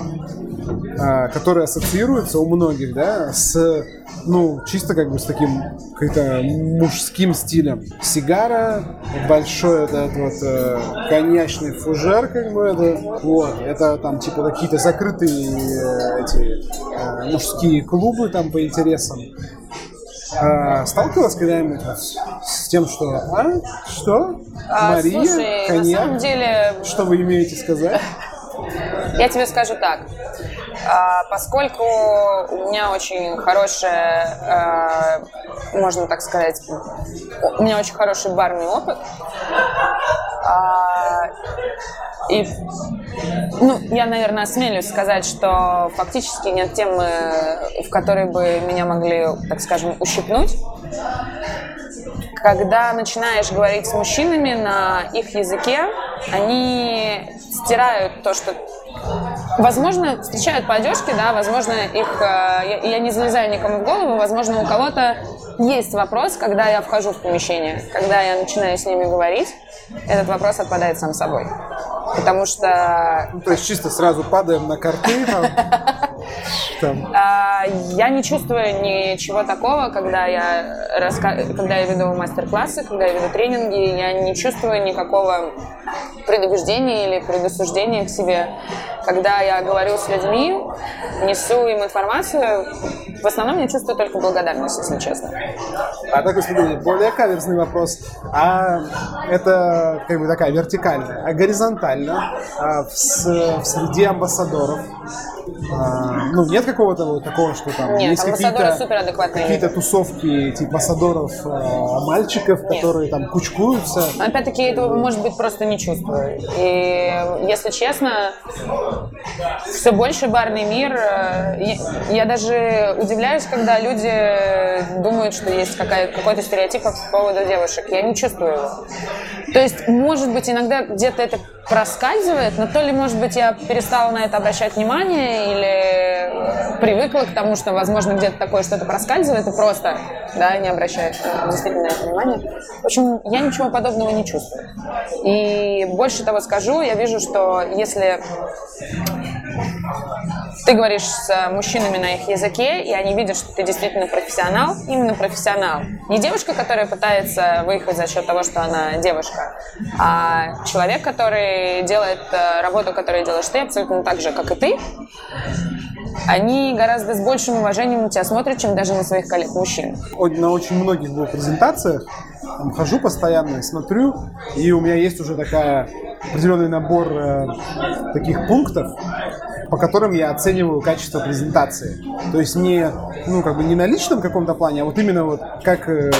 а, который ассоциируется у многих, да, с, ну, чисто как бы с таким каким-то мужским стилем. Сигара, большой этот вот э, коньячный фужер, как бы это, вот, это там типа какие-то закрытые э, эти э, мужские клубы там по интересам. А, сталкивалась когда-нибудь с тем, что а что а, Мария, слушай, коньяк? На самом деле, что вы имеете сказать? Я тебе скажу так. А, поскольку у меня очень хорошая, а, можно так сказать, у меня очень хороший барный опыт, а, и, ну, я, наверное, осмелюсь сказать, что фактически нет темы, в которой бы меня могли, так скажем, ущипнуть. Когда начинаешь говорить с мужчинами на их языке, они стирают то, что Возможно, встречают по одежке, да, возможно, их, э, я, я не залезаю никому в голову, возможно, у кого-то есть вопрос, когда я вхожу в помещение, когда я начинаю с ними говорить, этот вопрос отпадает сам собой. Потому что... Ну, то есть чисто сразу падаем на карты там. А, я не чувствую ничего такого, когда я, раска... когда я веду мастер-классы, когда я веду тренинги, я не чувствую никакого предубеждения или предосуждения к себе. Когда я говорю с людьми, несу им информацию, в основном я чувствую только благодарность, если честно. А такой, смотри, более каверзный вопрос. А это как бы такая вертикальная, а горизонтально а в, в среде амбассадоров а, ну, нет какого-то вот такого, что там нет, есть какие-то, какие-то тусовки типа амбассадоров а, мальчиков, нет. которые там кучкуются. Опять-таки, этого, может быть, просто не чувствую. И, если честно, все больше барный мир. Э, я, я даже удивляюсь, когда люди думают, что есть какой-то стереотип по поводу девушек. Я не чувствую его. То есть, может быть, иногда где-то это проскальзывает, но то ли, может быть, я перестала на это обращать внимание или привыкла к тому, что, возможно, где-то такое что-то проскальзывает и просто, да, не обращаю действительно на это внимания. В общем, я ничего подобного не чувствую. И больше того скажу, я вижу, что если ты говоришь с мужчинами на их языке, и они видят, что ты действительно профессионал, именно профессионал. Не девушка, которая пытается выехать за счет того, что она девушка, а человек, который делает э, работу, которую делаешь ты, абсолютно так же, как и ты, они гораздо с большим уважением на тебя смотрят, чем даже на своих коллег-мужчин. На очень многих презентациях там, хожу постоянно, смотрю, и у меня есть уже такая определенный набор э, таких пунктов, по которым я оцениваю качество презентации. То есть не, ну, как бы не на личном каком-то плане, а вот именно вот как э,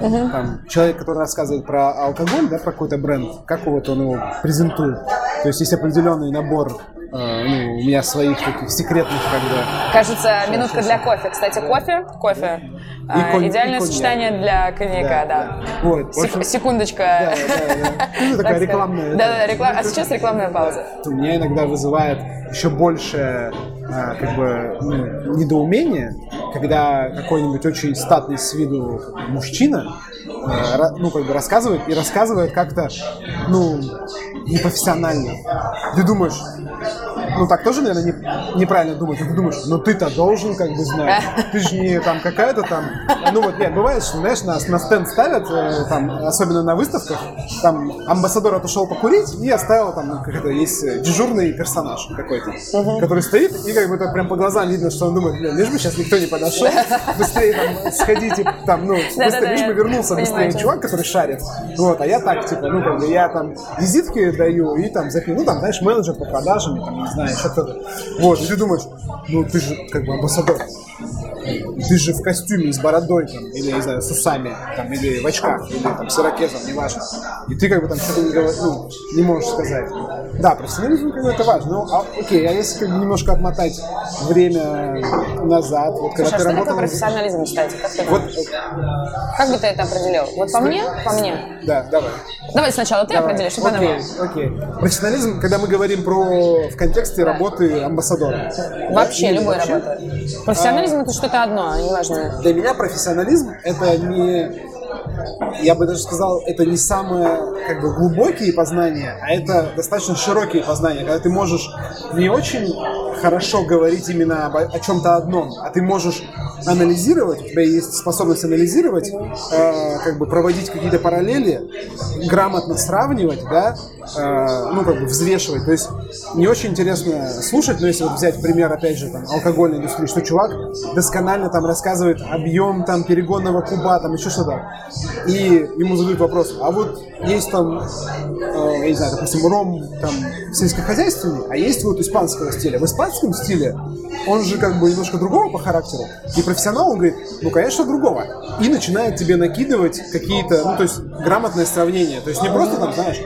uh там, человек, который рассказывает про алкоголь, да, про какой-то бренд, как вот он его презентует. То есть есть определенный набор э, ну, у меня своих таких секретных как бы. Кажется, минутка для кофе. Кстати, кофе, кофе. И а, кон... Идеальное и сочетание для коньяка, да. да. Вот, Сек- общем... Секундочка. Да, да, да. Ну, такая рекламная. Да, да, реклам... а сейчас рекламная пауза. У меня иногда вызывает еще больше а, как бы ну, недоумение, когда какой-нибудь очень статный с виду мужчина а, ну, как бы рассказывает и рассказывает как-то, ну, непрофессионально. Ты думаешь, ну так тоже, наверное, не, неправильно думать. Ты думаешь, ну ты-то должен как бы знать. Ты же не там какая-то там... Ну вот, нет, бывает, что, знаешь, нас на стенд ставят, э, там, особенно на выставках, там амбассадор отошел покурить и оставил там, ну, как это, есть дежурный персонаж какой-то, uh-huh. который стоит, и как бы это прям по глазам видно, что он думает, блин, лишь бы сейчас никто не подошел, быстрее там сходите, там, ну, быстрее, лишь бы вернулся быстрее чувак, который шарит. Вот, а я так, типа, ну, как бы я там визитки даю и там запину, ну, там, знаешь, менеджер по продажам, там, не знаю, что-то. Вот, и ты думаешь, ну, ты же как бы амбассадор ты же в костюме с бородой, там, или, не знаю, с усами, там, или в очках, или там, с ирокезом, неважно. И ты как бы там что-то не, ну, не можешь сказать. Да, профессионализм как бы это важно. Ну, а, окей, а если как бы немножко отмотать время назад, вот когда Слушай, ты а работал... что профессионализм, кстати? Как ты вот, Как бы ты это определил? Вот по мне? По мне? Да, давай. Давай сначала ты давай. определишь, чтобы окей, окей. Профессионализм, когда мы говорим про в контексте да. работы амбассадора. Вообще, да? любой вообще? работы. Профессионализм а, это что-то одно, неважно. Для меня профессионализм это не я бы даже сказал, это не самые как бы глубокие познания, а это достаточно широкие познания, когда ты можешь не очень хорошо говорить именно об, о чем-то одном, а ты можешь анализировать, у тебя есть способность анализировать, э, как бы проводить какие-то параллели, грамотно сравнивать, да, э, ну, как бы взвешивать. То есть не очень интересно слушать, но если вот взять пример, опять же, там, алкогольной индустрии, что чувак досконально там рассказывает объем там перегонного куба, там еще что-то, и ему задают вопрос, а вот есть там, э, я не знаю, допустим, ром там сельскохозяйственный, а есть вот испанского стиля. В испанском стиле он же как бы немножко другого по характеру, и профессионал, он говорит, ну, конечно, другого. И начинает тебе накидывать какие-то, ну, то есть грамотное сравнение. То есть не просто там, знаешь,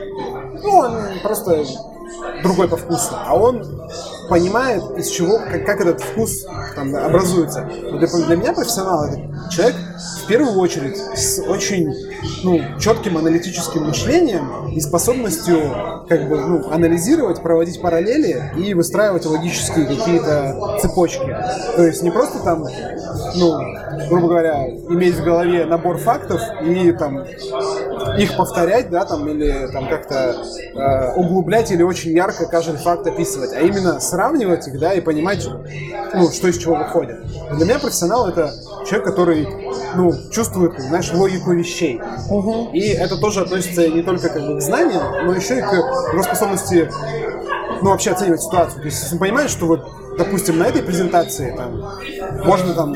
ну, он просто другой по вкусу, а он понимает, из чего, как, как этот вкус там, образуется. Но для, для меня профессионал это человек в первую очередь с очень ну, четким аналитическим мышлением и способностью как бы ну, анализировать, проводить параллели и выстраивать логические какие-то цепочки. То есть не просто там, ну, грубо говоря, иметь в голове набор фактов и там их повторять, да, там, или там как-то э, углублять или очень ярко каждый факт описывать, а именно сравнивать их, да, и понимать, ну, что из чего выходит. Для меня профессионал это человек, который, ну, чувствует, знаешь, логику вещей. Угу. И это тоже относится не только как бы к знаниям, но еще и к его способности, ну, вообще оценивать ситуацию. То есть, если он понимает, что вот допустим, на этой презентации там, можно там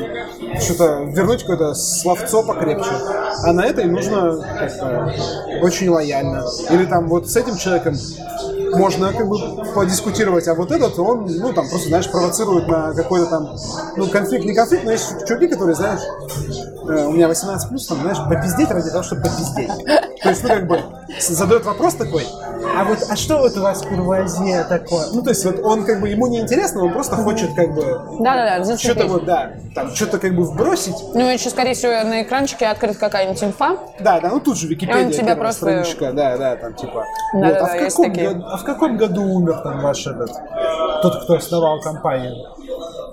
что-то вернуть какое-то словцо покрепче, а на этой нужно как-то очень лояльно. Или там вот с этим человеком можно как бы подискутировать, а вот этот, он, ну, там, просто, знаешь, провоцирует на какой-то там, ну, конфликт, не конфликт, но есть чуваки, которые, знаешь, э, у меня 18 плюс, там, знаешь, попиздеть ради того, чтобы попиздеть. То есть, ну, как бы, задает вопрос такой, а вот, а что вот у вас курвазия такое? Ну, то есть, вот он, как бы, ему не интересно, он просто хочет, как бы, Да-да-да, что-то вот, да, там, что-то, как бы, вбросить. Ну, еще, скорее всего, на экранчике открыт какая-нибудь инфа. Да, да, ну, тут же Википедия, тебя просто... страничка, да, да, там, типа, да, вот, а, в каком году, а в каком году умер там ваш этот, тот, кто основал компанию?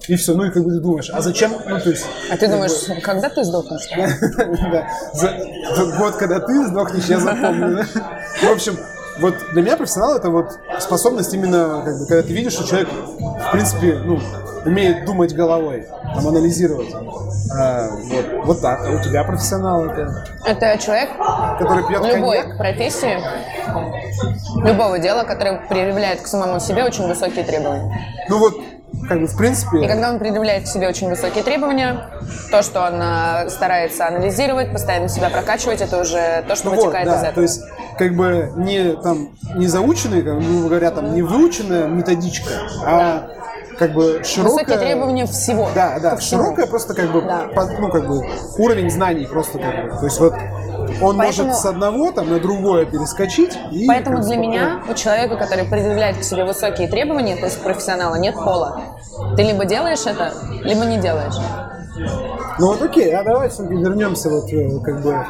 И все, ну и как бы ты думаешь, а зачем, ну то есть... А ты думаешь, когда ты сдохнешь? Да, год, когда ты сдохнешь, я запомню. В общем, вот для меня профессионал это вот способность именно, как бы, когда ты видишь, что человек, в принципе, ну, умеет думать головой, там, анализировать. А, вот, вот так. А у тебя профессионал это? Это человек, который пьет любой коньяк? профессии, любого дела, который предъявляет к самому себе очень высокие требования. Ну вот, как бы, в принципе... И когда он предъявляет к себе очень высокие требования, то, что он а, старается анализировать, постоянно себя прокачивать, это уже то, что ну вытекает вот, да, из этого. То есть, как бы, не, там, не заученная, как, грубо говоря, там, не выученная методичка, а как бы широкая... Высокие требования всего. Да, да, широкая просто как бы, Да. под- ну, как бы, уровень знаний просто как бы. То есть вот он Поэтому- может с одного там на другое перескочить. И, Поэтому для меня, у человека, который предъявляет к себе высокие требования, то есть профессионала, нет пола. Ты либо делаешь это, либо не делаешь. Ну вот окей, а давай все-таки вернемся вот э, как бы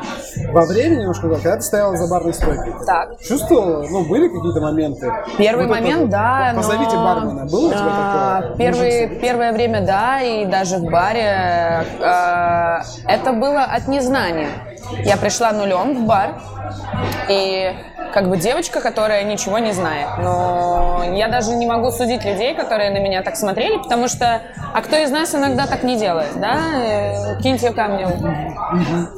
во времени немножко, да, когда ты стояла за барной стойкой. Так. Чувствовала, ну, были какие-то моменты? Первый Вот это момент, вот, да, но... Позовите бармена, было у тебя а, такое? Первый, первое время, да, и даже в баре. а, это было от незнания. Я пришла нулем в бар, и как бы девочка, которая ничего не знает. Но я даже не могу судить людей, которые на меня так смотрели, потому что, а кто из нас иногда так не делает, да? Э, Киньте камнем.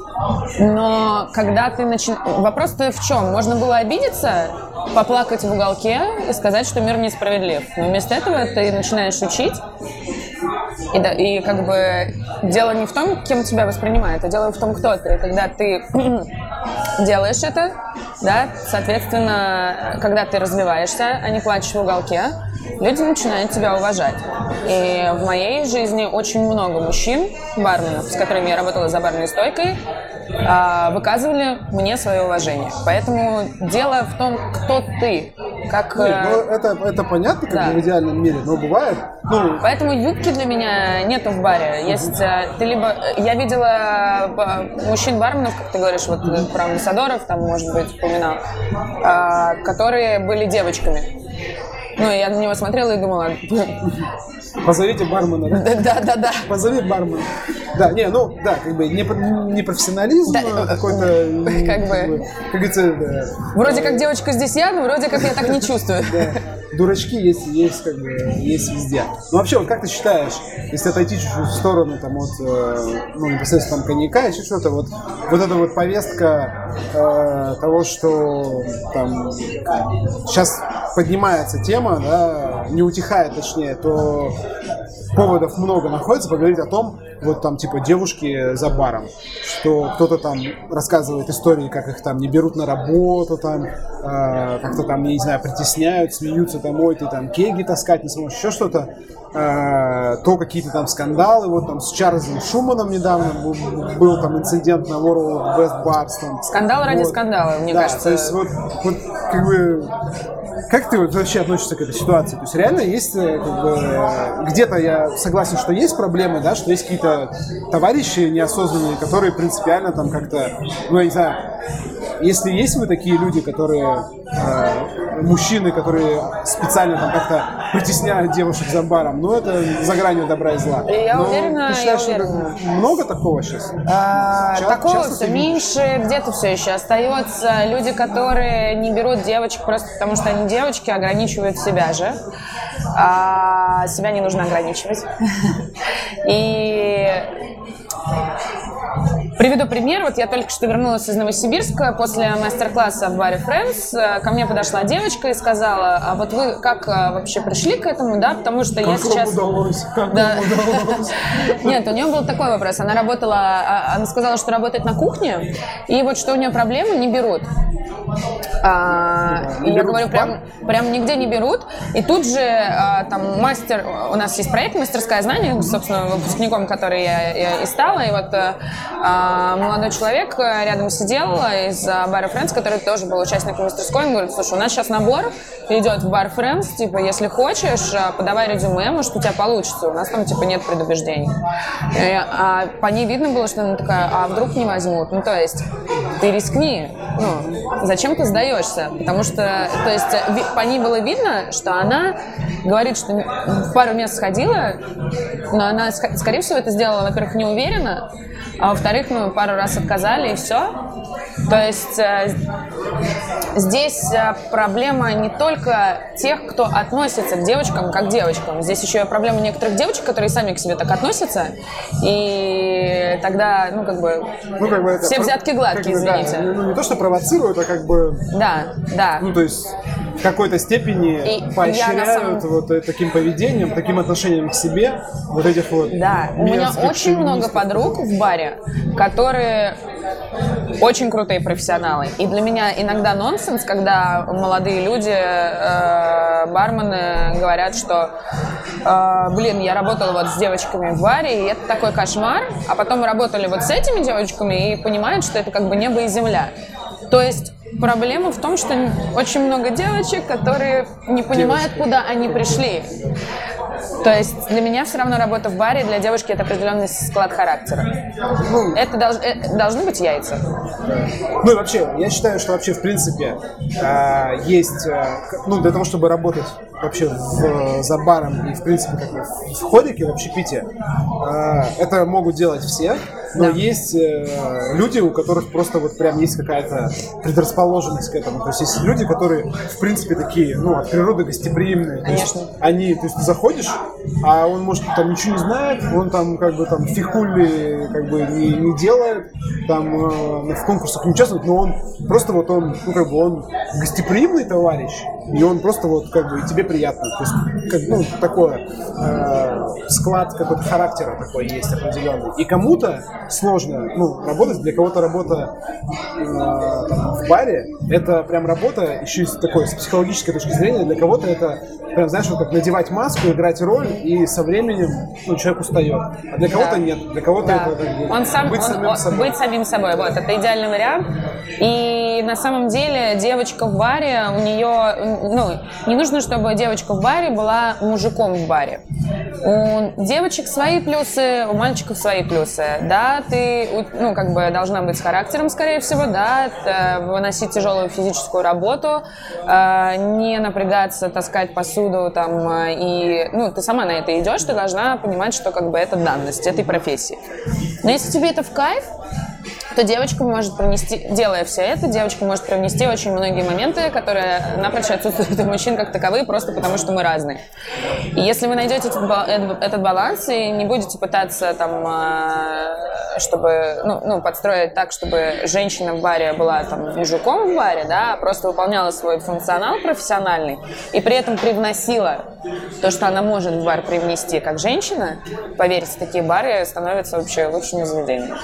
Но когда ты начинаешь... Вопрос-то в чем? Можно было обидеться, поплакать в уголке и сказать, что мир несправедлив. Но вместо этого ты начинаешь учить. И, да, и как бы дело не в том, кем тебя воспринимают, а дело в том, кто ты. Когда ты делаешь это, да, соответственно, когда ты развиваешься, а не плачешь в уголке, люди начинают тебя уважать. И в моей жизни очень много мужчин, барменов, с которыми я работала за барной стойкой, а, выказывали мне свое уважение. Поэтому дело в том, кто ты. Как, Нет, э, ну, это, это понятно, как да. в идеальном мире, но бывает, ну, Поэтому юбки для меня нету в баре. Есть э, ты либо я видела э, мужчин барменов, как ты говоришь, вот э, про амбассадоров, там может быть упоминал, которые были девочками. Ну, я на него смотрела и думала, позовите бармена, да? да, да, да. Позови бармена. Да, не, ну, да, как бы не, не профессионализм, Да, а какой-то, как бы. как говорится, да, Вроде как девочка здесь я, но вроде как я так не чувствую. да, дурачки есть, есть как бы, есть везде. Ну, вообще, вот как ты считаешь, если отойти чуть-чуть в сторону, там, от, э, ну, непосредственно там коньяка, еще что-то, вот, вот эта вот повестка э, того, что там сейчас поднимается тема, да, не утихает, точнее, то поводов много находится поговорить о том, вот там типа девушки за баром, что кто-то там рассказывает истории, как их там не берут на работу, там э, как-то там, я не знаю, притесняют, смеются там, ой, ты там кеги таскать не сможешь, еще что-то, Э, то какие-то там скандалы, вот там с Чарльзом Шуманом недавно был, был там инцидент на World West Bars, там. Скандал ради Вот. скандала, мне да, кажется. то есть вот, вот как бы как ты вообще относишься к этой ситуации? То есть реально есть э, как бы, где-то я согласен, что есть проблемы, да, что есть какие-то товарищи неосознанные, которые принципиально там как-то, ну я не знаю, если есть вы такие люди, которые э, мужчины, которые специально там как-то притесняют девушек за баром, ну это за гранью добра и зла. Я Но уверена, ты считаешь, я что уверена. много такого сейчас? А, Ча- Такого все ты меньше, где-то все еще остается. Люди, которые не берут девочек просто потому, что они девочки, ограничивают себя же. А себя не нужно ограничивать. И Приведу пример. Вот я только что вернулась из Новосибирска после мастер-класса в баре Friends. Э, Ко мне подошла девочка и сказала, а вот вы как э, вообще пришли к этому, да? Потому что я Как вам сейчас... удалось? Как Да. удалось? Нет, у нее был такой вопрос. Она работала, а, она сказала, что работает на кухне, и вот что у нее проблемы не берут. А, и я говорю, прям, прям нигде не берут. И тут же а, там мастер, у нас есть проект «Мастерское знание», собственно, выпускником, который я, я и стала. И вот э, а, молодой человек э, рядом сидел из а, бара Friends, который тоже был участником мастерской. Он говорит, слушай, у нас сейчас набор идет в бар Friends, типа, если хочешь, а, подавай резюме, может, у тебя получится. У нас там, типа, нет предубеждений. И, а по ней видно было, что она такая, а вдруг не возьмут? Ну, то есть, ты рискни. Ну, зачем ты сдаешься? Потому что, то есть, э, по ней было видно, что она говорит, что в пару мест сходила, но она, ск- скорее всего, это сделала, во-первых, не уверенно, а во-вторых, ну, пару раз отказали, и все. То есть э, здесь э, проблема не только тех, кто относится к девочкам как к девочкам. Здесь еще и проблема некоторых девочек, которые сами к себе так относятся. И тогда, ну, как бы, Ну, как бы это все взятки гладкие, как бы, да, извините. ну, не то, что провоцируют, а как бы, Да, да. ну, то есть, в какой-то степени И поощряют самом... вот таким поведением, таким отношением к себе вот этих вот Да, у меня очень много подруг в баре, которые очень крутые профессионалы. И для меня иногда нонсенс, когда молодые люди, э, бармены говорят, что э, блин, я работала вот с девочками в баре, и это такой кошмар, а потом работали вот с этими девочками и понимают, что это как бы небо и земля. То есть Проблема в том, что очень много девочек, которые не понимают, девочки. куда они пришли. То есть для меня все равно работа в баре, для девушки это определенный склад характера. Ну, это, долж, это должны быть яйца. Ну и вообще, я считаю, что вообще в принципе э, есть, э, ну для того, чтобы работать вообще в, за баром и в принципе как в ходике, в общепите, э, это могут делать все. Но да. есть э, люди, у которых просто вот прям есть какая-то предрасположенность к этому. То есть есть люди, которые, в принципе, такие, ну, от природы гостеприимные. Конечно. То есть они, то есть ты заходишь, а он, может, там ничего не знает, он там как бы там фихули как бы не, не делает, там э, в конкурсах не участвует, но он просто вот он, ну, как бы он гостеприимный товарищ, и он просто вот как бы тебе приятно. То есть, как, ну, такое э, склад какой-то характера такой есть определенный. И кому-то сложно ну, работать, для кого-то работа э, в баре это прям работа еще с такой с психологической точки зрения, для кого-то это прям, знаешь, вот как надевать маску, играть роль, и со временем ну, человек устает. А для кого-то да. нет, для кого-то да. это как он сам, быть он, самим он, собой. Быть самим собой, вот, это идеальный вариант. И на самом деле девочка в баре, у нее, ну, не нужно, чтобы девочка в баре была мужиком в баре. У девочек свои плюсы, у мальчиков свои плюсы. Да, ты, ну, как бы должна быть с характером, скорее всего, да, выносить тяжелую физическую работу, э, не напрягаться, таскать посуду там э, и, ну, ты сама на это идешь, ты должна понимать, что как бы это данность этой профессии. Но если тебе это в кайф, то девочка может пронести, делая все это, девочка может привнести очень многие моменты, которые напрочь отсутствуют у мужчин как таковые, просто потому что мы разные. И если вы найдете этот, этот баланс и не будете пытаться там, а, чтобы, ну, ну, подстроить так, чтобы женщина в баре была там мужиком в баре, да, а просто выполняла свой функционал профессиональный и при этом привносила то, что она может в бар привнести как женщина, поверьте, такие бары становятся вообще лучшими заведениями.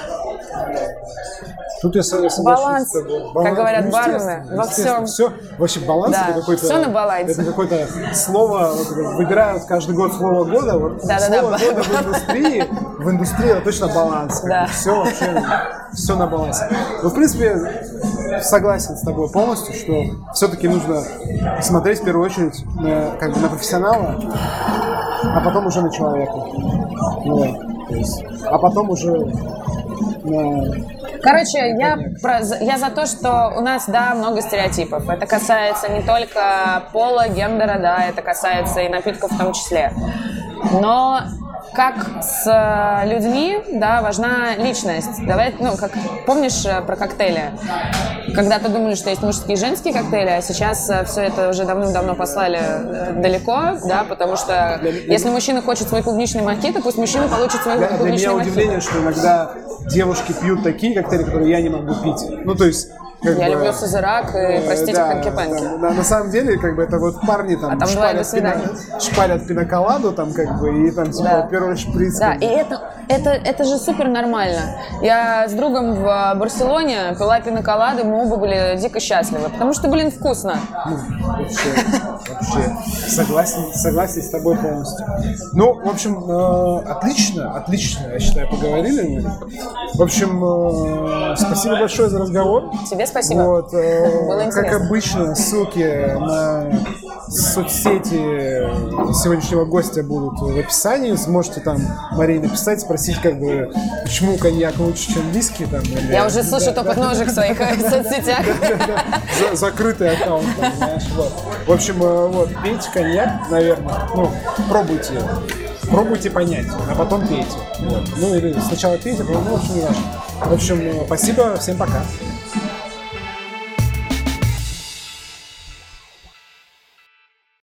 Тут я соглашусь баланс. Баланс, как говорят ну, бармены, во всем. Все, вообще баланс да, это какой-то... Все на балансе. Это какое-то слово, вот, выбирают каждый год слово года. Вот да, слово да, да, года в индустрии, в индустрии это точно баланс. Да. Все вообще, все на балансе. Ну, в принципе, согласен с тобой полностью, что все-таки нужно смотреть в первую очередь на, как бы на профессионала, а потом уже на человека. Вот. Есть, а потом уже Короче, я, про, я за то, что у нас, да, много стереотипов. Это касается не только пола, гендера, да, это касается и напитков в том числе. Но как с э, людьми, да, важна личность. Давай, ну, как помнишь э, про коктейли? Когда-то думали, что есть мужские и женские коктейли, а сейчас э, все это уже давным-давно послали далеко, да, потому что если мужчина хочет свой клубничный мохито, пусть мужчина получит свой для, клубничный Для меня удивление, что иногда девушки пьют такие коктейли, которые я не могу пить. Ну, то есть как я бы, люблю сазырак и, э, простите, да, ханки-панки. Да, на самом деле, как бы, это вот парни там, а там шпалят, пина, шпалят пиноколаду, там, как бы, и там, типа, да. первый шприц. Да, и это, это, это же супер нормально. Я с другом в э, Барселоне пила пиноколады, мы оба были дико счастливы, потому что, блин, вкусно. Ну, вообще, вообще, согласен, согласен с тобой полностью. Ну, в общем, э, отлично, отлично, я считаю, поговорили. В общем, э, спасибо большое за разговор. Тебе спасибо. Вот, э, Было как обычно, ссылки на соцсети сегодняшнего гостя будут в описании. Сможете там Марии написать, спросить, как бы, почему коньяк лучше, чем виски. Там, или... Я уже слышу да, топот ножек в своих соцсетях. Закрытый аккаунт, знаешь. В общем, э, вот, пейте коньяк, наверное. Ну, пробуйте пробуйте понять, а потом пейте. Вот. Ну или сначала пейте, потом, ну, в общем, не важно. В общем, э, спасибо, всем пока.